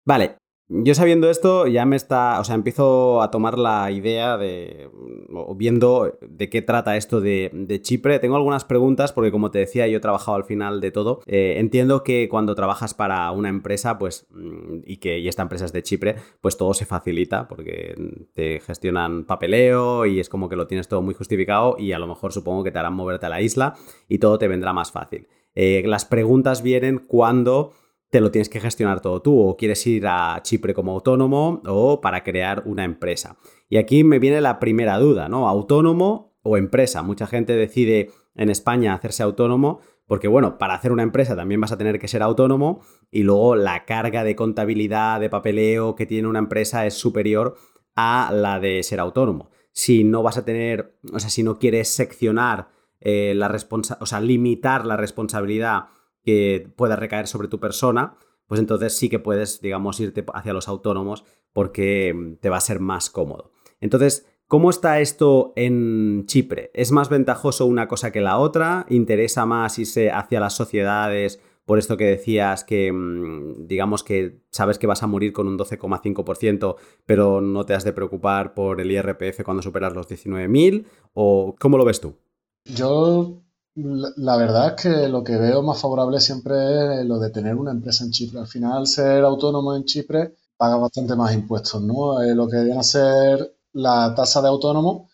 Vale, yo sabiendo esto ya me está, o sea, empiezo a tomar la idea de, o viendo de qué trata esto de, Chipre. Tengo algunas preguntas porque como te decía, yo he trabajado al final de todo. Eh, entiendo que cuando trabajas para una empresa, pues, mm, y que y esta empresa es de Chipre, pues todo se facilita porque te gestionan papeleo y es como que lo tienes todo muy justificado y a lo mejor supongo que te harán moverte a la isla y todo te vendrá más fácil. Eh, las preguntas vienen cuando te lo tienes que gestionar todo tú o quieres ir a Chipre como autónomo o para crear una empresa. Y aquí me viene la primera duda, ¿no? Autónomo o empresa. Mucha gente decide en España hacerse autónomo porque, bueno, para hacer una empresa también vas a tener que ser autónomo y luego la carga de contabilidad, de papeleo que tiene una empresa es superior a la de ser autónomo. Si no vas a tener, o sea, si no quieres seccionar eh, la responsabilidad, o sea, limitar la responsabilidad que pueda recaer sobre tu persona, pues entonces sí que puedes, digamos, irte hacia los autónomos porque mm, te va a ser más cómodo. Entonces, ¿cómo está esto en Chipre? ¿Es más ventajoso una cosa que la otra? ¿Interesa más irse hacia las sociedades? Por esto que decías que, mm, digamos que sabes que vas a morir con un 12,5%, pero no te has de preocupar por el IRPF cuando superas los 19.000, ¿o cómo lo ves tú? Yo la, verdad es que lo que veo más favorable siempre es lo de tener una empresa en Chipre. Al final, ser autónomo en Chipre paga bastante más impuestos, ¿no? Eh, lo que viene a ser la tasa de autónomo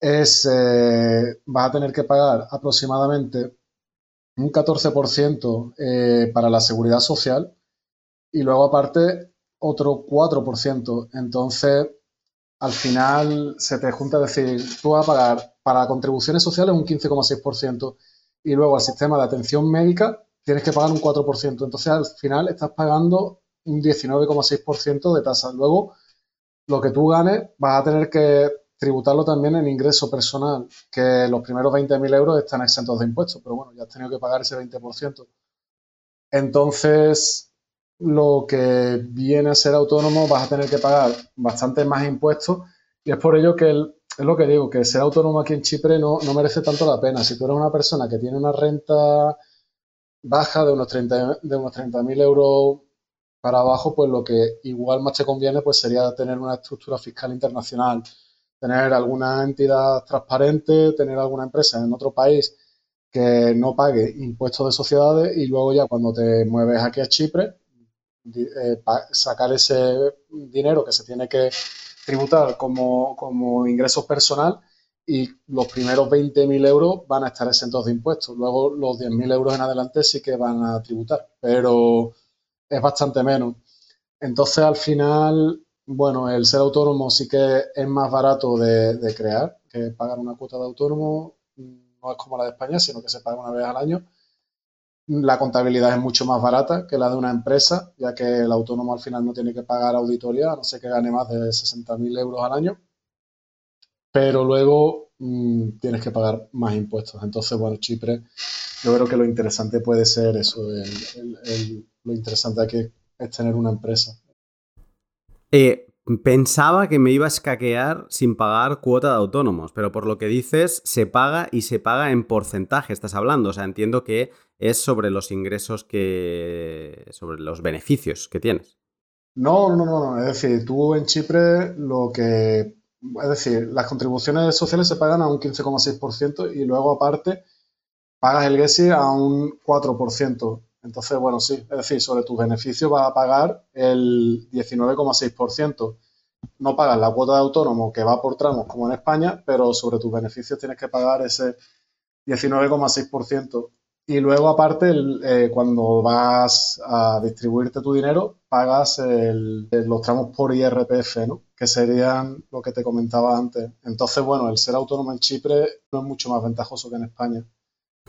es, eh, vas a tener que pagar aproximadamente un 14% eh, para la seguridad social y luego aparte otro 4%. Entonces, al final se te junta decir, tú vas a pagar para contribuciones sociales un 15,6% y luego al sistema de atención médica tienes que pagar un 4%. Entonces al final estás pagando un 19,6% de tasa. Luego lo que tú ganes vas a tener que tributarlo también en ingreso personal, que los primeros 20.000 euros están exentos de impuestos, pero bueno, ya has tenido que pagar ese 20%. Entonces, lo que viene a ser autónomo vas a tener que pagar bastante más impuestos y es por ello que es lo que digo, que ser autónomo aquí en Chipre no, no merece tanto la pena. Si tú eres una persona que tiene una renta baja de unos 30.000 de unos 30 euros para abajo, pues lo que igual más te conviene pues sería tener una estructura fiscal internacional, tener alguna entidad transparente, tener alguna empresa en otro país que no pague impuestos de sociedades y luego ya cuando te mueves aquí a Chipre, eh, sacar ese dinero que se tiene que tributar como, como ingresos personal y los primeros 20.000 euros van a estar exentos de impuestos. Luego los 10.000 euros en adelante sí que van a tributar, pero es bastante menos. Entonces al final, bueno, el ser autónomo sí que es más barato de, de crear que pagar una cuota de autónomo. No es como la de España, sino que se paga una vez al año. La contabilidad es mucho más barata que la de una empresa, ya que el autónomo al final no tiene que pagar auditoría, no sé que gane más de 60.000 euros al año pero luego mm, tienes que pagar más impuestos. Entonces, bueno, Chipre, yo creo que lo interesante puede ser eso, lo interesante aquí es tener una empresa. Eh, pensaba que me iba a escaquear sin pagar cuota de autónomos, pero por lo que dices, se paga y se paga en porcentaje, estás hablando. O sea, entiendo que es sobre los ingresos que. sobre los beneficios que tienes. No, no, no, no. Es decir, tú en Chipre lo que es decir, las contribuciones sociales se pagan a un 15,6% y luego aparte pagas el GESI a un 4%. Entonces, bueno, sí, es decir, sobre tus beneficios vas a pagar el 19,6%. No pagas la cuota de autónomo que va por tramos como en España, pero sobre tus beneficios tienes que pagar ese 19,6%. Y luego, aparte, eh, cuando vas a distribuirte tu dinero, pagas los tramos por IRPF, ¿no? que serían lo que te comentaba antes. Entonces, bueno, el ser autónomo en Chipre no es mucho más ventajoso que en España.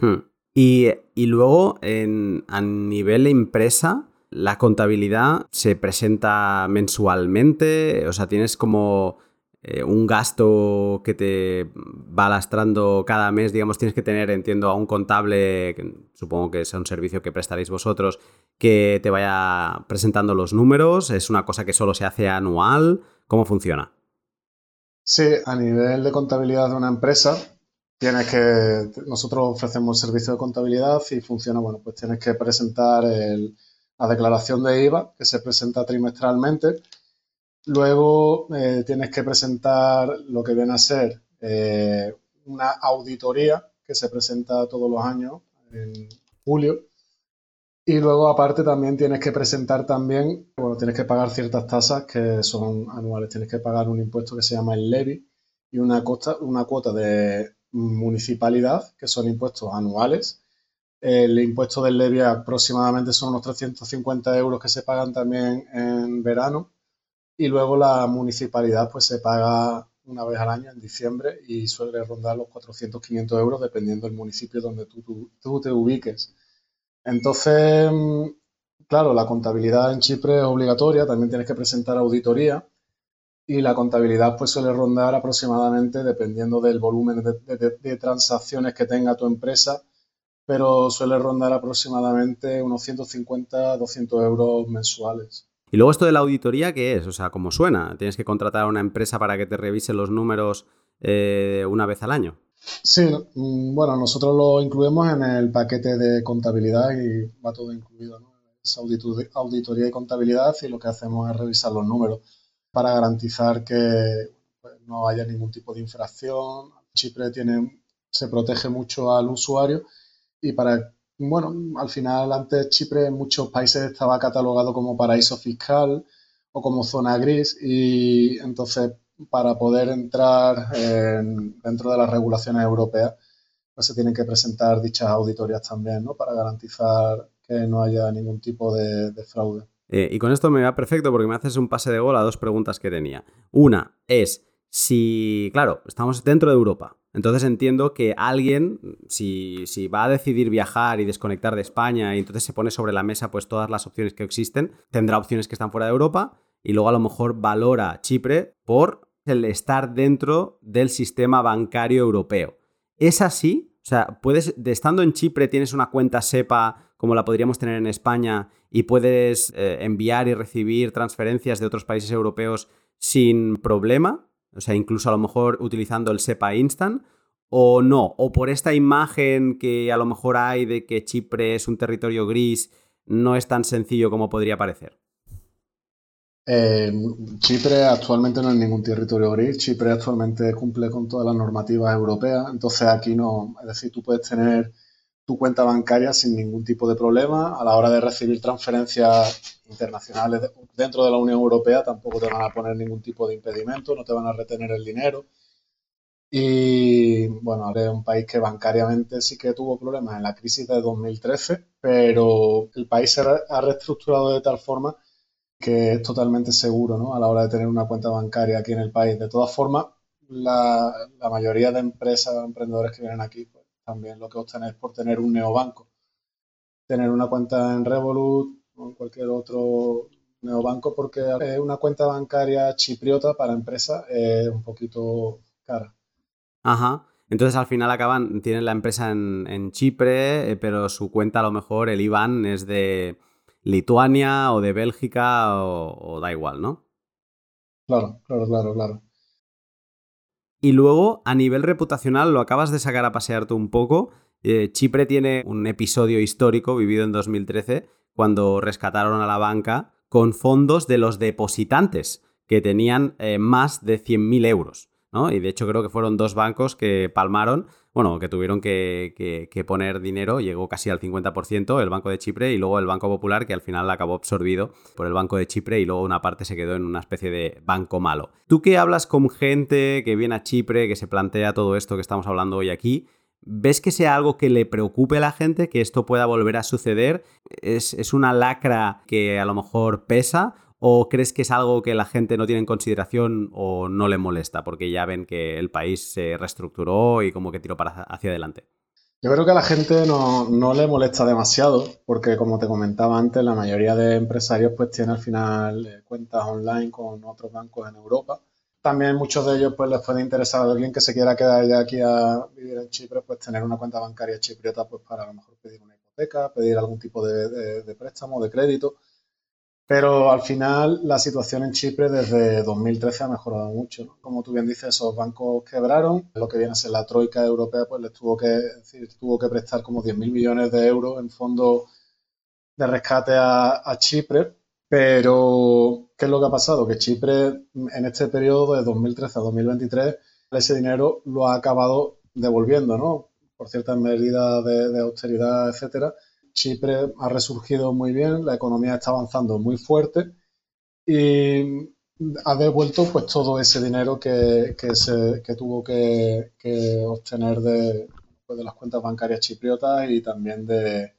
Hmm. Y, luego, a nivel empresa, la contabilidad se presenta mensualmente, o sea, tienes como eh, un gasto que te va lastrando cada mes, digamos, tienes que tener, entiendo, a un contable, supongo que es un servicio que prestaréis vosotros, que te vaya presentando los números, es una cosa que solo se hace anual, ¿cómo funciona? Sí, a nivel de contabilidad de una empresa, tienes que, nosotros ofrecemos el servicio de contabilidad y funciona, bueno, pues tienes que presentar la declaración de IVA, que se presenta trimestralmente, Luego eh, tienes que presentar lo que viene a ser eh, una auditoría que se presenta todos los años en julio. Y luego aparte también tienes que presentar también, bueno, tienes que pagar ciertas tasas que son anuales. Tienes que pagar un impuesto que se llama el levy y una, costa, una cuota de municipalidad, que son impuestos anuales. El impuesto del levy aproximadamente son unos 350 euros que se pagan también en verano y luego la municipalidad pues se paga una vez al año en diciembre y suele rondar los 400-500 euros dependiendo del municipio donde tú, tú, te ubiques. Entonces, mm, claro, la contabilidad en Chipre es obligatoria, también tienes que presentar auditoría y la contabilidad pues suele rondar aproximadamente, dependiendo del volumen de, de transacciones que tenga tu empresa, pero suele rondar aproximadamente unos 150-200 euros mensuales. Y luego esto de la auditoría, ¿qué es? O sea, ¿cómo suena? ¿Tienes que contratar a una empresa para que te revise los números eh, una vez al año? Sí, mm, bueno, nosotros lo incluimos en el paquete de contabilidad y va todo incluido, ¿no? Es auditoría y contabilidad y lo que hacemos es revisar los números para garantizar que pues, no haya ningún tipo de infracción. Chipre tiene, se protege mucho al usuario y para bueno, al final antes Chipre en muchos países estaba catalogado como paraíso fiscal o como zona gris y entonces para poder entrar dentro de las regulaciones europeas pues se tienen que presentar dichas auditorías también, ¿no? Para garantizar que no haya ningún tipo de, fraude. Eh, y con esto me va perfecto porque me haces un pase de gol a dos preguntas que tenía. Una es si, claro, estamos dentro de Europa, entonces entiendo que alguien, si, va a decidir viajar y desconectar de España y entonces se pone sobre la mesa pues todas las opciones que existen, tendrá opciones que están fuera de Europa y luego a lo mejor valora Chipre por el estar dentro del sistema bancario europeo. ¿Es así? O sea, puedes, de estando en Chipre tienes una cuenta SEPA como la podríamos tener en España y puedes eh, enviar y recibir transferencias de otros países europeos sin problema o sea, incluso a lo mejor utilizando el SEPA Instant, o no? ¿O por esta imagen que a lo mejor hay de que Chipre es un territorio gris, no es tan sencillo como podría parecer? Eh, Chipre actualmente no es ningún territorio gris. Chipre actualmente cumple con todas las normativas europeas. Entonces aquí no, es decir, tú puedes tener tu cuenta bancaria sin ningún tipo de problema. A la hora de recibir transferencias internacionales dentro de la Unión Europea tampoco te van a poner ningún tipo de impedimento, no te van a retener el dinero. Y bueno, es un país que bancariamente sí que tuvo problemas en la crisis de 2013, pero el país se ha reestructurado de tal forma que es totalmente seguro ¿no? a la hora de tener una cuenta bancaria aquí en el país. De todas formas, la, mayoría de empresas, emprendedores que vienen aquí, también lo que optan es por tener un neobanco. Tener una cuenta en Revolut o en cualquier otro neobanco, porque una cuenta bancaria chipriota para empresas es un poquito cara. Ajá. Entonces al final acaban, tienen la empresa en, Chipre, eh, pero su cuenta a lo mejor, el IBAN es de Lituania o de Bélgica o, da igual, ¿no? Claro, claro, claro, claro. Y luego, a nivel reputacional, lo acabas de sacar a pasearte un poco. Eh, Chipre tiene un episodio histórico vivido en 2013 cuando rescataron a la banca con fondos de los depositantes que tenían eh, más de 100.000 euros. Y de hecho creo que fueron dos bancos que palmaron bueno, que tuvieron que, poner dinero, llegó casi al 50%, el Banco de Chipre y luego el Banco Popular, que al final acabó absorbido por el Banco de Chipre y luego una parte se quedó en una especie de banco malo. Tú que hablas con gente que viene a Chipre, que se plantea todo esto que estamos hablando hoy aquí, ¿Ves que sea algo que le preocupe a la gente, que esto pueda volver a suceder? ¿Es, ¿Es, una lacra que a lo mejor pesa? ¿O crees que es algo que la gente no tiene en consideración o no le molesta porque ya ven que el país se reestructuró y como que tiró para hacia adelante? Yo creo que a la gente no, no, le molesta demasiado porque, como te comentaba antes, la mayoría de empresarios pues tienen al final eh, cuentas online con otros bancos en Europa. También muchos de ellos pues les puede interesar a alguien que se quiera quedar ya aquí a vivir en Chipre, pues tener una cuenta bancaria chipriota pues para a lo mejor pedir una hipoteca, pedir algún tipo de, de préstamo, de crédito. Pero al final la situación en Chipre desde 2013 ha mejorado mucho. Como tú bien dices, esos bancos quebraron. Lo que viene a ser la troika europea, pues les tuvo que, decir, tuvo que prestar como 10.000 millones de euros en fondos de rescate a, Chipre. Pero, ¿qué es lo que ha pasado? Que Chipre en este periodo de 2013 a 2023, ese dinero lo ha acabado devolviendo, ¿no? Por ciertas medidas de, de austeridad, etcétera Chipre ha resurgido muy bien, la economía está avanzando muy fuerte y ha devuelto pues todo ese dinero que, se, tuvo que, obtener de, pues, de las cuentas bancarias chipriotas y también de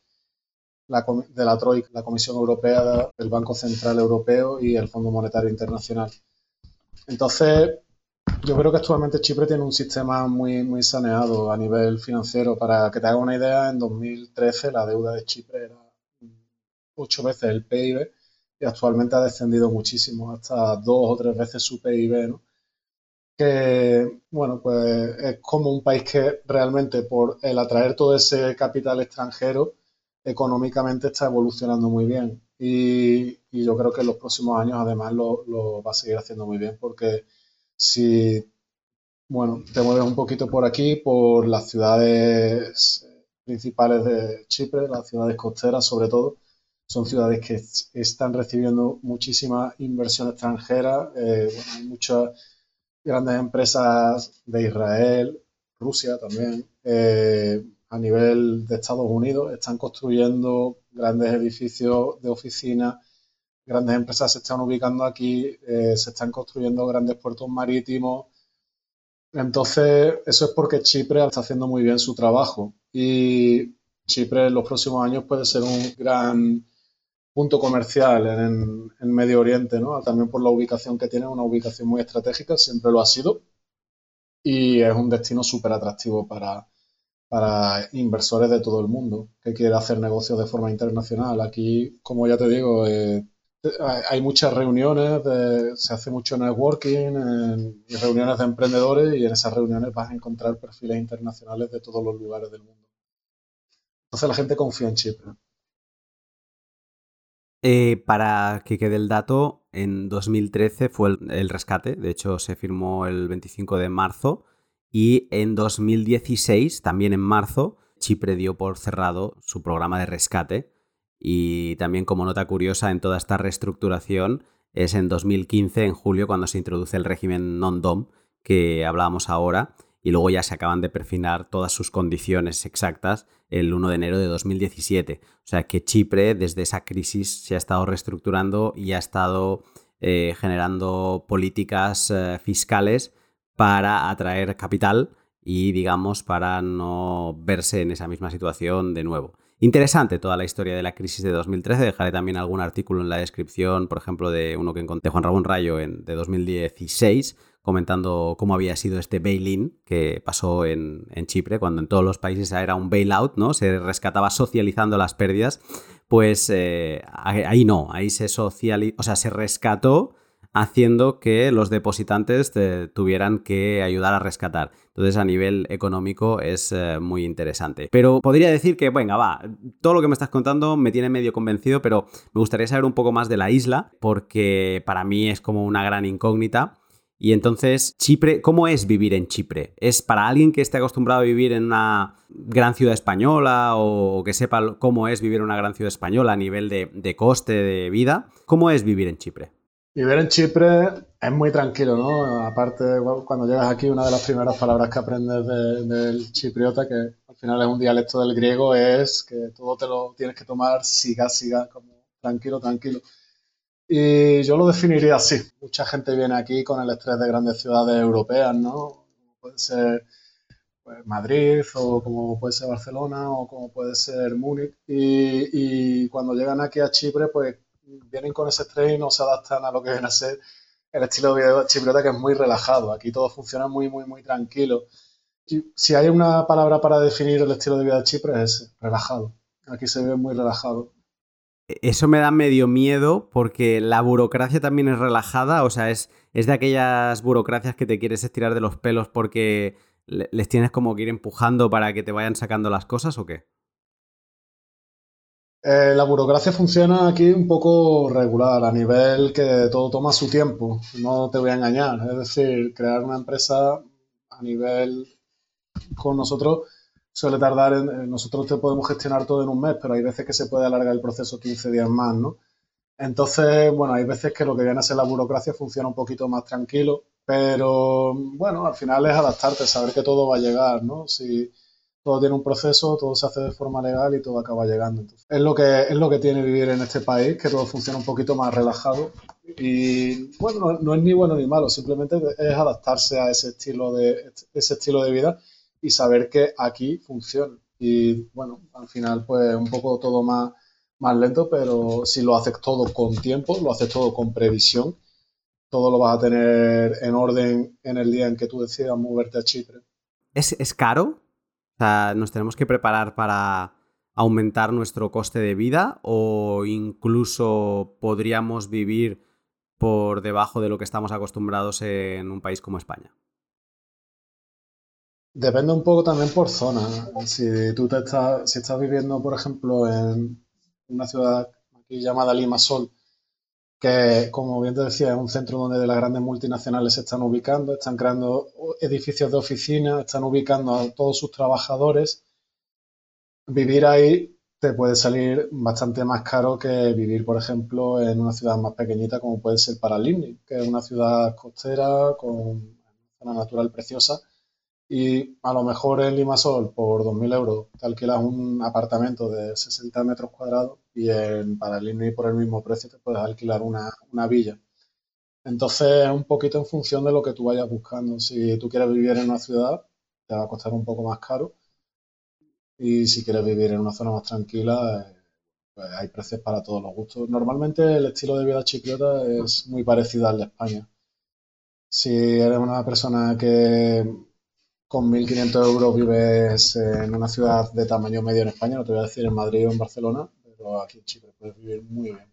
la, de la Troika, la Comisión Europea, el Banco Central Europeo y el Fondo Monetario Internacional. Entonces, yo creo que actualmente Chipre tiene un sistema muy, muy saneado a nivel financiero. Para que te haga una idea, en 2013 la deuda de Chipre era ocho veces el PIB y actualmente ha descendido muchísimo, hasta dos o tres veces su PIB, ¿no? Que, bueno, pues es como un país que realmente por el atraer todo ese capital extranjero, económicamente está evolucionando muy bien. Y, yo creo que en los próximos años además lo, lo va a seguir haciendo muy bien porque si, bueno, te mueves un poquito por aquí, por las ciudades principales de Chipre, las ciudades costeras sobre todo, son ciudades que están recibiendo muchísima inversión extranjera. Eh, hay muchas grandes empresas de Israel, Rusia también, eh, a nivel de Estados Unidos, están construyendo grandes edificios de oficinas grandes empresas se están ubicando aquí, eh, se están construyendo grandes puertos marítimos. Entonces, eso es porque Chipre está haciendo muy bien su trabajo y Chipre en los próximos años puede ser un gran punto comercial en, en Medio Oriente, ¿no? También por la ubicación que tiene, una ubicación muy estratégica, siempre lo ha sido y es un destino súper atractivo para, para inversores de todo el mundo que quieren hacer negocios de forma internacional. Aquí, como ya te digo, eh, hay muchas reuniones, se hace mucho networking y reuniones de emprendedores y en esas reuniones vas a encontrar perfiles internacionales de todos los lugares del mundo. Entonces la gente confía en Chipre. Eh, para que quede el dato, en 2013 fue el, rescate, de hecho se firmó el 25 de marzo y en 2016, también en marzo, Chipre dio por cerrado su programa de rescate y también como nota curiosa en toda esta reestructuración es en 2015, en julio, cuando se introduce el régimen non-DOM que hablábamos ahora y luego ya se acaban de perfinar todas sus condiciones exactas el 1 de enero de 2017. O sea que Chipre desde esa crisis se ha estado reestructurando y ha estado eh, generando políticas eh, fiscales para atraer capital y digamos para no verse en esa misma situación de nuevo. Interesante toda la historia de la crisis de 2013. Dejaré también algún artículo en la descripción, por ejemplo, de uno que encontré Juan Ramón Rayo en, de 2016, comentando cómo había sido este bail-in que pasó en, Chipre, cuando en todos los países era un bail-out, ¿no? Se rescataba socializando las pérdidas. Pues eh, ahí no, ahí se socializó, o sea, se rescató haciendo que los depositantes tuvieran que ayudar a rescatar. Entonces a nivel económico es eh, muy interesante. Pero podría decir que, venga, va, todo lo que me estás contando me tiene medio convencido, pero me gustaría saber un poco más de la isla, porque para mí es como una gran incógnita. Y entonces, Chipre, ¿cómo es vivir en Chipre? ¿Es para alguien que esté acostumbrado a vivir en una gran ciudad española o que sepa cómo es vivir en una gran ciudad española a nivel de coste de vida? ¿Cómo es vivir en Chipre? Vivir en Chipre es muy tranquilo, ¿no? Aparte, cuando llegas aquí, una de las primeras palabras que aprendes del chipriota, que al final es un dialecto del griego, es que todo te lo tienes que tomar siga, siga, como tranquilo, tranquilo. Y yo lo definiría así. Mucha gente viene aquí con el estrés de grandes ciudades europeas, ¿no? puede ser pues, Madrid, o como puede ser Barcelona, o como puede ser Múnich. Y, y cuando llegan aquí a Chipre, pues vienen con ese estrés y no se adaptan a lo que viene a ser el estilo de vida chipriota, que es muy relajado. Aquí todo funciona muy, muy, muy tranquilo. si hay una palabra para definir el estilo de vida de Chipre, es relajado. Aquí se vive muy relajado. Eso me da medio miedo porque la burocracia también es relajada, o sea, es, es de aquellas burocracias que te quieres estirar de los pelos porque les tienes como que ir empujando para que te vayan sacando las cosas o qué? Eh, la burocracia funciona aquí un poco regular, a nivel que todo toma su tiempo, no te voy a engañar. Es decir, crear una empresa a nivel con nosotros suele tardar, en, nosotros te podemos gestionar todo en un mes, pero hay veces que se puede alargar el proceso 15 días más, ¿no? Entonces, bueno, hay veces que lo que viene a ser la burocracia funciona un poquito más tranquilo, pero bueno, al final es adaptarte, saber que todo va a llegar, ¿no? Si, todo tiene un proceso, todo se hace de forma legal y todo acaba llegando. es, lo que, es lo que tiene vivir en este país, que todo funciona un poquito más relajado. Y bueno, no, es ni bueno ni malo, simplemente es adaptarse a ese estilo de, ese estilo de vida y saber que aquí funciona. Y bueno, al final pues un poco todo más, más lento, pero si lo haces todo con tiempo, lo haces todo con previsión, todo lo vas a tener en orden en el día en que tú decidas moverte a Chipre. ¿Es, es caro? O sea, ¿nos tenemos que preparar para aumentar nuestro coste de vida o incluso podríamos vivir por debajo de lo que estamos acostumbrados en un país como España? Depende un poco también por zona. Si tú te estás, si estás viviendo, por ejemplo, en una ciudad aquí llamada Limasol, que como bien te decía, es un centro donde las grandes multinacionales se están ubicando, están creando edificios de oficina, están ubicando a todos sus trabajadores. Vivir ahí te puede salir bastante más caro que vivir, por ejemplo, en una ciudad más pequeñita como puede ser Paralimni, que es una ciudad costera con una natural preciosa y a lo mejor en Limasol por 2.000 euros te alquilas un apartamento de 60 metros cuadrados y en, para el por el mismo precio te puedes alquilar una, una villa. Entonces es un poquito en función de lo que tú vayas buscando. Si tú quieres vivir en una ciudad, te va a costar un poco más caro. Y si quieres vivir en una zona más tranquila, eh, pues hay precios para todos los gustos. Normalmente el estilo de vida chipriota es muy parecido al de España. Si eres una persona que con 1.500 euros vives en una ciudad de tamaño medio en España, no te voy a decir en Madrid o en Barcelona, pero aquí en Chipre puedes vivir muy bien.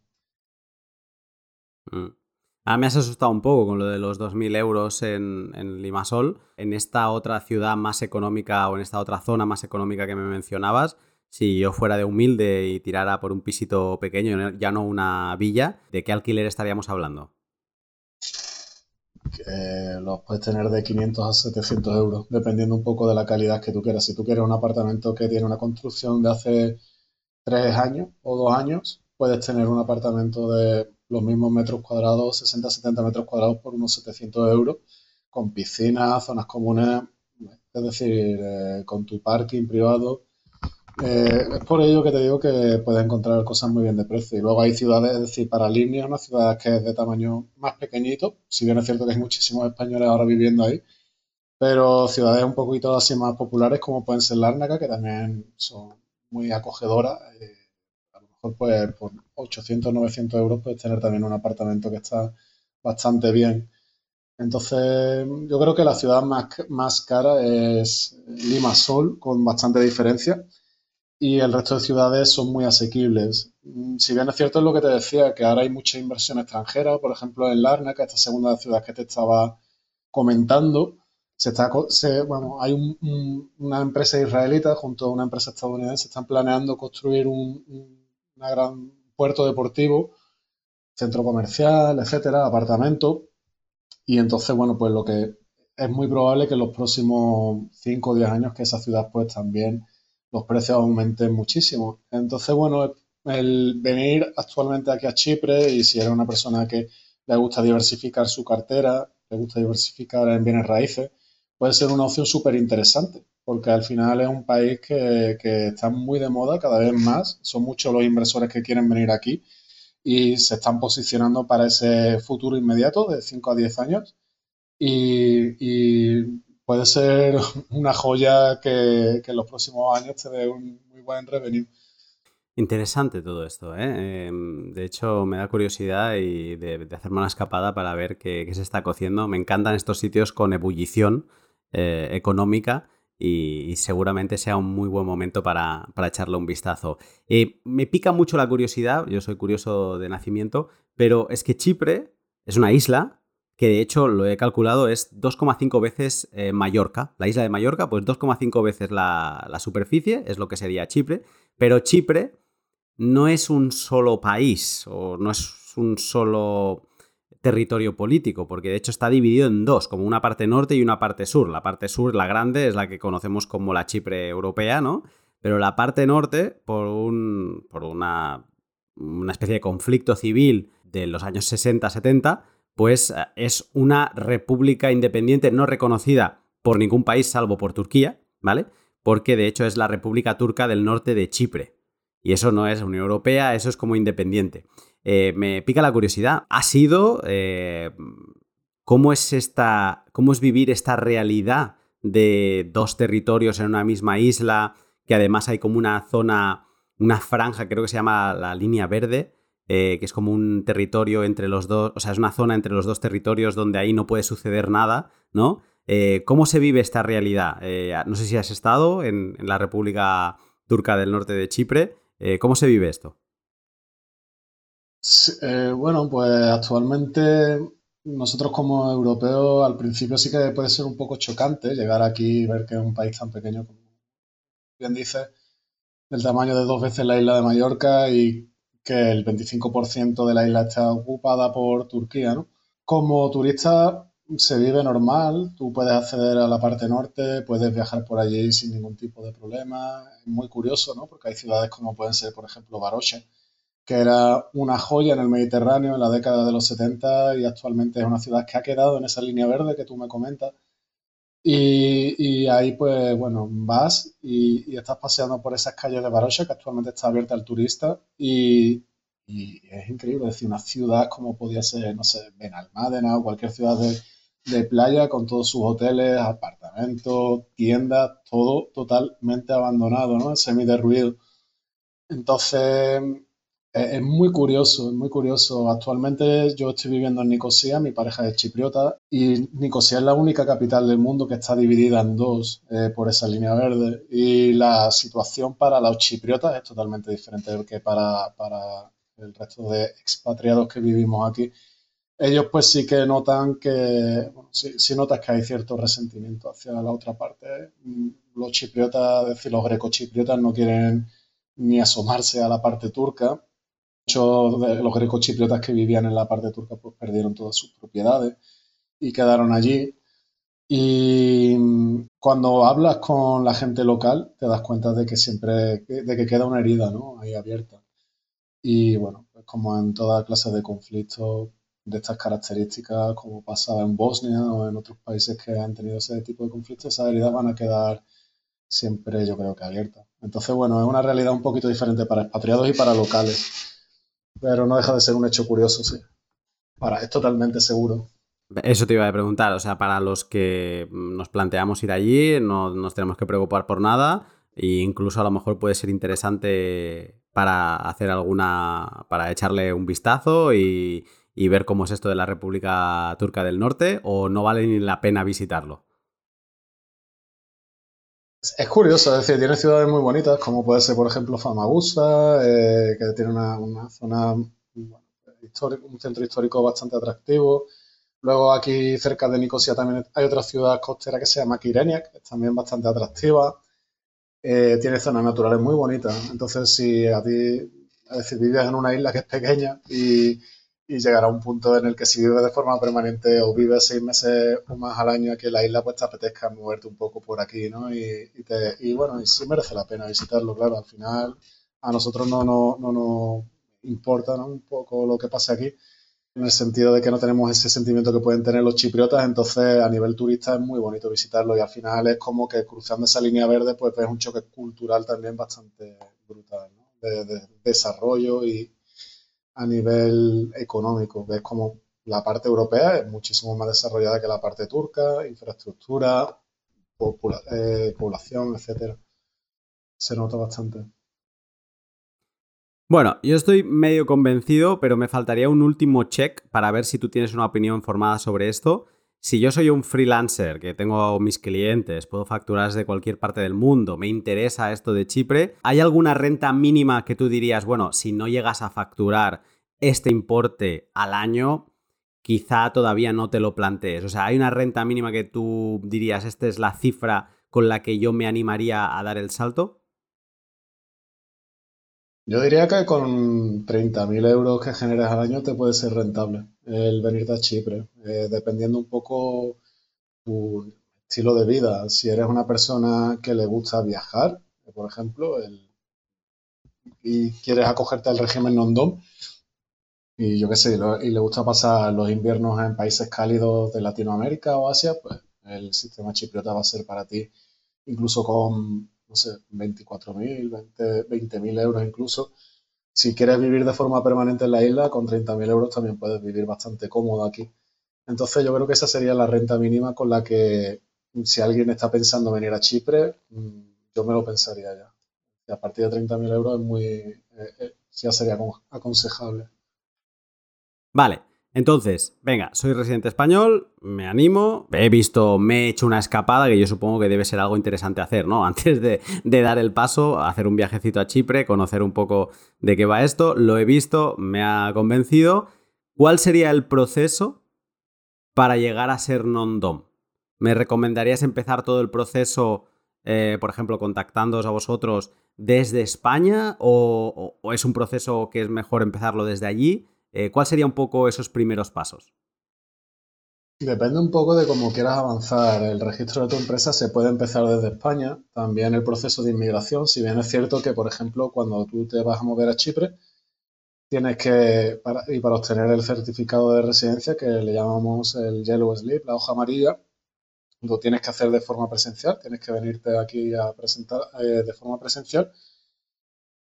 Mm. Ah, me has asustado un poco con lo de los 2.000 euros en, en, Limasol. En esta otra ciudad más económica o en esta otra zona más económica que me mencionabas, si yo fuera de humilde y tirara por un pisito pequeño, ya no una villa, ¿de qué alquiler estaríamos hablando? los puedes tener de 500 a 700 euros, dependiendo un poco de la calidad que tú quieras. Si tú quieres un apartamento que tiene una construcción de hace tres años o dos años, puedes tener un apartamento de los mismos metros cuadrados, 60, 70 metros cuadrados por unos 700 euros, con piscina, zonas comunes, es decir, eh, con tu parking privado. Eh, es por ello que te digo que puedes encontrar cosas muy bien de precio. Y luego hay ciudades, es decir, para líneas, una ciudad que es de tamaño más pequeñito, si bien es cierto que hay muchísimos españoles ahora viviendo ahí, pero ciudades un poquito así más populares como pueden ser Lárnaca, que también son muy acogedoras. Eh, a lo mejor pues por 800, 900 euros puedes tener también un apartamento que está bastante bien. Entonces, yo creo que la ciudad más, más cara es Lima Sol, con bastante diferencia, y el resto de ciudades son muy asequibles. Mm, si bien es cierto lo que te decía, que ahora hay mucha inversión extranjera, por ejemplo en Larnaca, esta segunda ciudad que te estaba comentando, se está, bueno, hay una empresa israelita junto a una empresa estadounidense, están planeando construir un, un gran puerto deportivo, centro comercial, etcétera, apartamento, y entonces, bueno, pues lo que es muy probable que en los próximos 5 o 10 años que esa ciudad pues también los precios aumenten muchísimo. Entonces, bueno, el venir actualmente aquí a Chipre y si eres una persona que le gusta diversificar su cartera, le gusta diversificar en bienes raíces, puede ser una opción súper interesante, porque al final es un país que, que, está muy de moda cada vez más. Son muchos los inversores que quieren venir aquí y se están posicionando para ese futuro inmediato de 5 a 10 años. Y, puede ser una joya que, en los próximos años te dé un muy buen revenue. Interesante todo esto, ¿eh? Em, de hecho, me da curiosidad y de, hacerme una escapada para ver qué, se está cociendo. Me encantan estos sitios con ebullición eh, económica y, seguramente sea un muy buen momento para, echarle un vistazo. Eh, me pica mucho la curiosidad, yo soy curioso de nacimiento, pero es que Chipre es una isla que de hecho lo he calculado es 2,5 veces eh, Mallorca. La isla de Mallorca, pues 2,5 veces la, la superficie, es lo que sería Chipre, pero Chipre no es un solo país o no es un solo territorio político, porque de hecho está dividido en dos, como una parte norte y una parte sur. La parte sur, la grande, es la que conocemos como la Chipre europea, ¿no? Pero la parte norte, por, un, por una, una especie de conflicto civil de los años 60-70, pues eh, es una república independiente no reconocida por ningún país salvo por Turquía, ¿vale? Porque de hecho es la República Turca del Norte de Chipre. Y eso no es Unión Europea, eso es como independiente. Eh, me pica la curiosidad. ¿Ha sido eh, cómo es esta. cómo es vivir esta realidad de dos territorios en una misma isla? Que además hay como una zona, una franja, creo que se llama la línea verde, eh, que es como un territorio entre los dos, o sea, es una zona entre los dos territorios donde ahí no puede suceder nada, ¿no? ¿Cómo se vive esta realidad? no sé si has estado en, en, la República Turca del Norte de Chipre. ¿Cómo se vive esto? Eh, bueno, pues actualmente nosotros como europeos al principio sí que puede ser un poco chocante llegar aquí y ver que es un país tan pequeño como bien dice, del tamaño de dos veces la isla de Mallorca y que el 25% de la isla está ocupada por Turquía, ¿no? Como turista se vive normal, tú puedes acceder a la parte norte, puedes viajar por allí sin ningún tipo de problema. Es muy curioso, ¿no? Porque hay ciudades como pueden ser, por ejemplo, Baroche, que era una joya en el Mediterráneo en la década de los 70 y actualmente es una ciudad que ha quedado en esa línea verde que tú me comentas. Y, ahí, pues, bueno, vas y, estás paseando por esas calles de Barocha, que actualmente está abierta al turista, y, es increíble, es decir, una ciudad como podía ser, no sé, Benalmádena o cualquier ciudad de, de playa con todos sus hoteles, apartamentos, tiendas, todo totalmente abandonado, ¿no? Semi derruido. Entonces, es muy curioso, es muy curioso. Actualmente yo estoy viviendo en Nicosia, mi pareja es chipriota, y Nicosia es la única capital del mundo que está dividida en dos eh, por esa línea verde. Y la situación para los chipriotas es totalmente diferente que para, para el resto de expatriados que vivimos aquí. Ellos pues sí que notan que, bueno, sí, notas que hay cierto resentimiento hacia la otra parte. Los chipriotas, es decir, los grecochipriotas no quieren ni asomarse a la parte turca Muchos de los grecochipriotas que vivían en la parte turca pues perdieron todas sus propiedades y quedaron allí. Y cuando hablas con la gente local, te das cuenta de que siempre, de que queda una herida, ¿no? Ahí abierta. Y bueno, pues como en toda clase de conflictos de estas características, como pasaba en Bosnia o en otros países que han tenido ese tipo de conflictos, esas heridas van a quedar siempre, yo creo que abiertas. Entonces, bueno, es una realidad un poquito diferente para expatriados y para locales, pero no deja de ser un hecho curioso, sí. Para, es totalmente seguro. Eso te iba a preguntar, o sea, para los que nos planteamos ir allí, no nos tenemos que preocupar por nada e incluso a lo mejor puede ser interesante para hacer alguna, para echarle un vistazo y, y ver cómo es esto de la República Turca del Norte o no vale ni la pena visitarlo. Es curioso, es decir, tiene ciudades muy bonitas, como puede ser, por ejemplo, Famagusta, eh, que tiene una, zona, un centro histórico bastante atractivo. Luego aquí cerca de Nicosia también hay otra ciudad costera que se llama Kirenia, que es también bastante atractiva. Eh, tiene zonas naturales muy bonitas. Entonces, si a ti, es decir, vives en una isla que es pequeña y, y llegará un punto en el que si vives de forma permanente o vives seis meses o más al año aquí en la isla, pues te apetezca moverte un poco por aquí, ¿no? Y, te, y bueno, y sí merece la pena visitarlo, claro. Al final, a nosotros no, no, no nos importa ¿no? un poco lo que pase aquí en el sentido de que no tenemos ese sentimiento que pueden tener los chipriotas, entonces a nivel turista es muy bonito visitarlo y al final es como que cruzando esa línea verde pues ves un choque cultural también bastante brutal, ¿no? de, desarrollo y a nivel económico, ves como la parte europea es muchísimo más desarrollada que la parte turca, infraestructura, eh, población, etcétera. Se nota bastante. Bueno, yo estoy medio convencido, pero me faltaría un último check para ver si tú tienes una opinión formada sobre esto. Si yo soy un freelancer, que tengo mis clientes, puedo facturar desde cualquier parte del mundo, me interesa esto de Chipre, ¿hay alguna renta mínima que tú dirías, bueno, si no llegas a facturar este importe al año, quizá todavía no te lo plantees? O sea, ¿hay una renta mínima que tú dirías, esta es la cifra con la que yo me animaría a dar el salto? Yo diría que con 30.000 euros que generes al año te puede ser rentable el venirte a Chipre, eh, dependiendo un poco tu estilo de vida. Si eres una persona que le gusta viajar, por ejemplo, y quieres acogerte al régimen non-dom, y yo qué sé, y le gusta pasar los inviernos en países cálidos de Latinoamérica o Asia, pues el sistema chipriota va a ser para ti, incluso con no sé, 24.000, 20.000 euros incluso. Si quieres vivir de forma permanente en la isla, con 30.000 euros también puedes vivir bastante cómodo aquí. Entonces yo creo que esa sería la renta mínima con la que si alguien está pensando venir a Chipre, mm, yo me lo pensaría ya. Y a partir de 30.000 euros es muy, eh, eh, ya sería aconsejable. Vale, entonces, venga, soy residente español, me animo, he visto, me he hecho una escapada que yo supongo que debe ser algo interesante hacer, ¿no? Antes de, dar el paso, hacer un viajecito a Chipre, conocer un poco de qué va esto, lo he visto, me ha convencido. ¿Cuál sería el proceso para llegar a ser non-dom? ¿Me recomendarías empezar todo el proceso, eh, por ejemplo, contactándoos a vosotros desde España o es un proceso que es mejor empezarlo desde allí? Eh, ¿Cuál sería un poco esos primeros pasos? Depende un poco de cómo quieras avanzar. El registro de tu empresa se puede empezar desde España. También el proceso de inmigración, si bien es cierto que, por ejemplo, cuando tú te vas a mover a Chipre, tienes que, y para obtener el certificado de residencia, que le llamamos el Yellow Slip, la hoja amarilla, lo tienes que hacer de forma presencial, tienes que venirte aquí a presentar eh, de forma presencial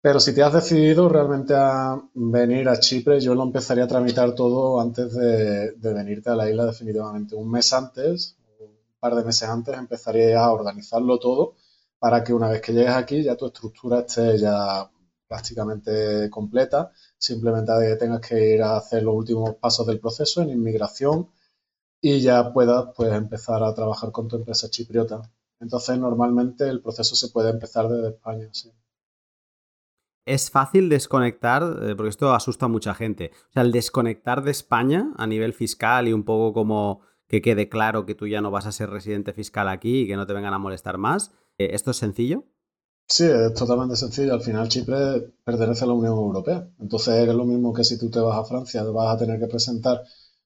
pero si te has decidido realmente a venir a Chipre, yo lo empezaría a tramitar todo antes de, venirte a la isla definitivamente. Un mes antes, un par de meses antes, empezaría a organizarlo todo para que una vez que llegues aquí ya tu estructura esté ya prácticamente completa. Simplemente tengas que ir a hacer los últimos pasos del proceso en inmigración y ya puedas pues, empezar a trabajar con tu empresa chipriota. Entonces, normalmente el proceso se puede empezar desde España, sí es fácil desconectar, eh, porque esto asusta a mucha gente. O sea, el desconectar de España a nivel fiscal y un poco como que quede claro que tú ya no vas a ser residente fiscal aquí y que no te vengan a molestar más. Eh, ¿Esto es sencillo? Sí, es totalmente sencillo. Al final Chipre pertenece a la Unión Europea. Entonces es lo mismo que si tú te vas a Francia, vas a tener que presentar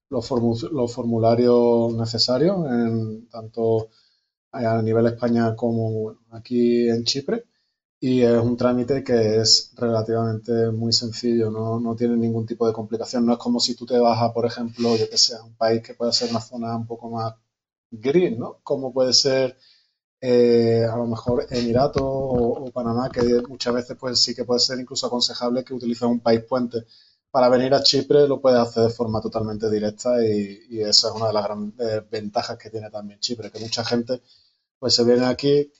los, formularios necesarios, en, tanto a nivel España como aquí en Chipre. Y es un trámite que es relativamente muy sencillo, no, no, tiene ningún tipo de complicación. No es como si tú te vas a, por ejemplo, yo que sé, un país que puede ser una zona un poco más gris, ¿no? Como puede ser eh, a lo mejor Emiratos o, Panamá, que muchas veces pues sí que puede ser incluso aconsejable que utilices un país puente. Para venir a Chipre lo puedes hacer de forma totalmente directa y, y esa es una de las grandes ventajas que tiene también Chipre, que mucha gente pues se viene aquí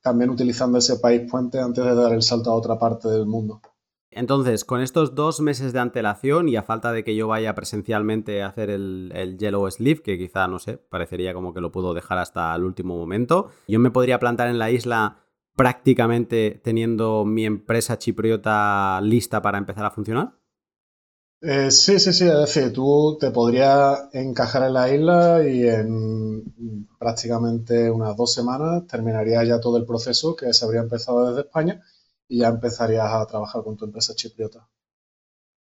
también utilizando ese país puente antes de dar el salto a otra parte del mundo. Entonces, con estos dos meses de antelación y a falta de que yo vaya presencialmente a hacer el, Yellow Sleeve, que quizá, no sé, parecería como que lo puedo dejar hasta el último momento, yo me podría plantar en la isla prácticamente teniendo mi empresa chipriota lista para empezar a funcionar. Eh, sí, sí, sí, es decir, tú te podrías encajar en la isla y en prácticamente unas dos semanas terminaría ya todo el proceso que se habría empezado desde España y ya empezarías a trabajar con tu empresa chipriota.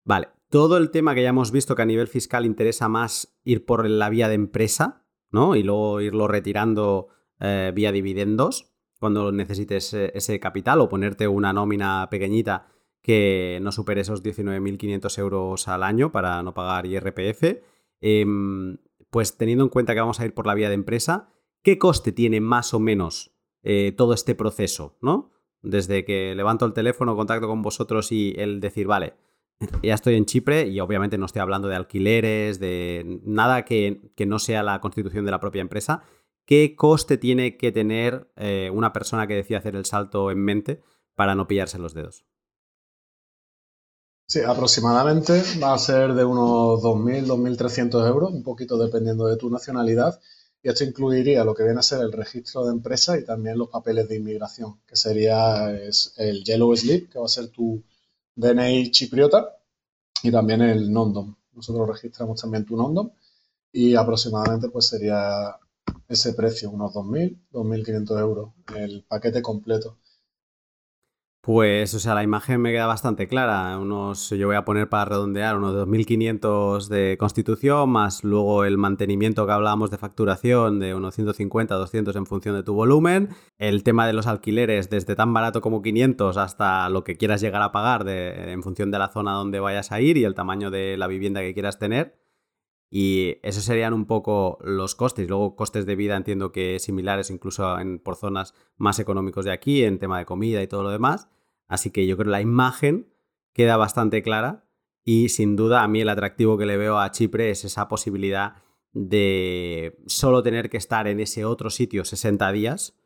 Vale, todo el tema que ya hemos visto que a nivel fiscal interesa más ir por la vía de empresa, ¿no? Y luego irlo retirando eh, vía dividendos cuando necesites eh, ese capital o ponerte una nómina pequeñita que no supere esos 19.500 euros al año para no pagar IRPF. Em, pues teniendo en cuenta que vamos a ir por la vía de empresa, ¿qué coste tiene más o menos eh, todo este proceso, ¿no? Desde que levanto el teléfono, contacto con vosotros y el decir, vale, ya estoy en Chipre y obviamente no estoy hablando de alquileres, de nada que, no sea la constitución de la propia empresa. ¿Qué coste tiene que tener eh, una persona que decide hacer el salto en mente para no pillarse los dedos? Sí, aproximadamente va a ser de unos 2.000, 2.300 euros, un poquito dependiendo de tu nacionalidad. Y esto incluiría lo que viene a ser el registro de empresa y también los papeles de inmigración, que sería el Yellow Slip, que va a ser tu DNI chipriota, y también el Nondom. Nosotros registramos también tu Nondom y aproximadamente pues sería ese precio, unos 2.000, 2.500 euros, el paquete completo. Pues, o sea, la imagen me queda bastante clara. Unos, yo voy a poner para redondear unos 2.500 de constitución, más luego el mantenimiento que hablábamos de facturación de unos 150, 200 en función de tu volumen. El tema de los alquileres, desde tan barato como 500 hasta lo que quieras llegar a pagar en función de la zona donde vayas a ir y el tamaño de la vivienda que quieras tener. Y esos serían un poco los costes. Luego, costes de vida entiendo que similares incluso en, por zonas más económicos de aquí, en tema de comida y todo lo demás. Así que yo creo que la imagen queda bastante clara y sin duda a mí el atractivo que le veo a Chipre es esa posibilidad de solo tener que estar en ese otro sitio 60 días,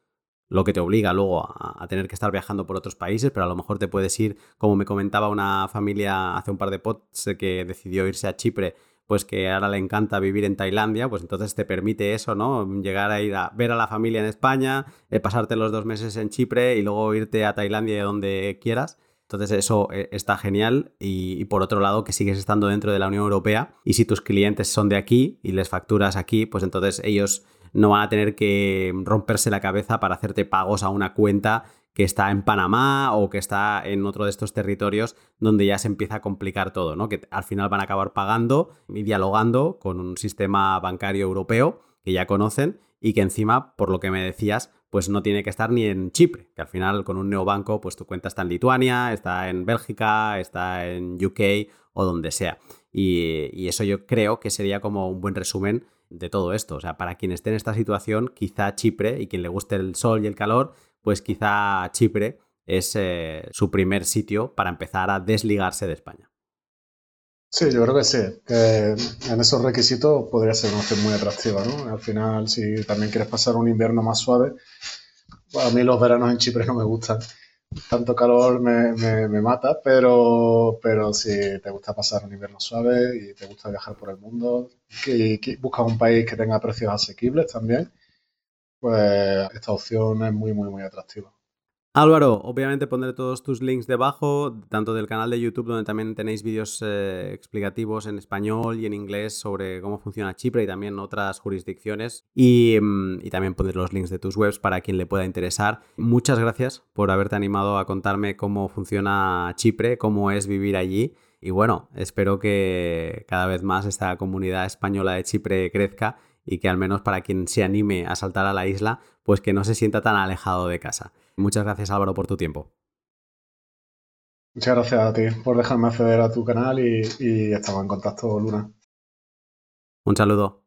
lo que te obliga luego a, tener que estar viajando por otros países, pero a lo mejor te puedes ir, como me comentaba una familia hace un par de pods que decidió irse a Chipre, pues que ahora le encanta vivir en Tailandia, pues entonces te permite eso, ¿no? Llegar a ir a ver a la familia en España, eh, pasarte los dos meses en Chipre y luego irte a Tailandia donde quieras. Entonces eso eh, está genial y, por otro lado que sigues estando dentro de la Unión Europea y si tus clientes son de aquí y les facturas aquí, pues entonces ellos no van a tener que romperse la cabeza para hacerte pagos a una cuenta que está en Panamá o que está en otro de estos territorios donde ya se empieza a complicar todo, ¿no? Que al final van a acabar pagando y dialogando con un sistema bancario europeo que ya conocen y que encima, por lo que me decías, pues no tiene que estar ni en Chipre, que al final con un neobanco, pues tu cuenta está en Lituania, está en Bélgica, está en UK o donde sea. Y, eso yo creo que sería como un buen resumen de todo esto. O sea, para quien esté en esta situación, quizá Chipre y quien le guste el sol y el calor, pues quizá Chipre es eh, su primer sitio para empezar a desligarse de España. Sí, yo creo que sí, que en esos requisitos podría ser una opción muy atractiva, ¿no? Al final, si también quieres pasar un invierno más suave, a mí los veranos en Chipre no me gustan. Tanto calor me, mata, pero, pero si te gusta pasar un invierno suave y te gusta viajar por el mundo, y buscas un país que tenga precios asequibles también, pues esta opción es muy, muy, muy atractiva. Álvaro, obviamente pondré todos tus links debajo, tanto del canal de YouTube, donde también tenéis vídeos eh, explicativos en español y en inglés sobre cómo funciona Chipre y también otras jurisdicciones. Y, mm, y, también pondré los links de tus webs para quien le pueda interesar. Muchas gracias por haberte animado a contarme cómo funciona Chipre, cómo es vivir allí. Y bueno, espero que cada vez más esta comunidad española de Chipre crezca y que al menos para quien se anime a saltar a la isla, pues que no se sienta tan alejado de casa. Muchas gracias Álvaro por tu tiempo. Muchas gracias a ti por dejarme acceder a tu canal y, y estamos en contacto, Luna. Un saludo.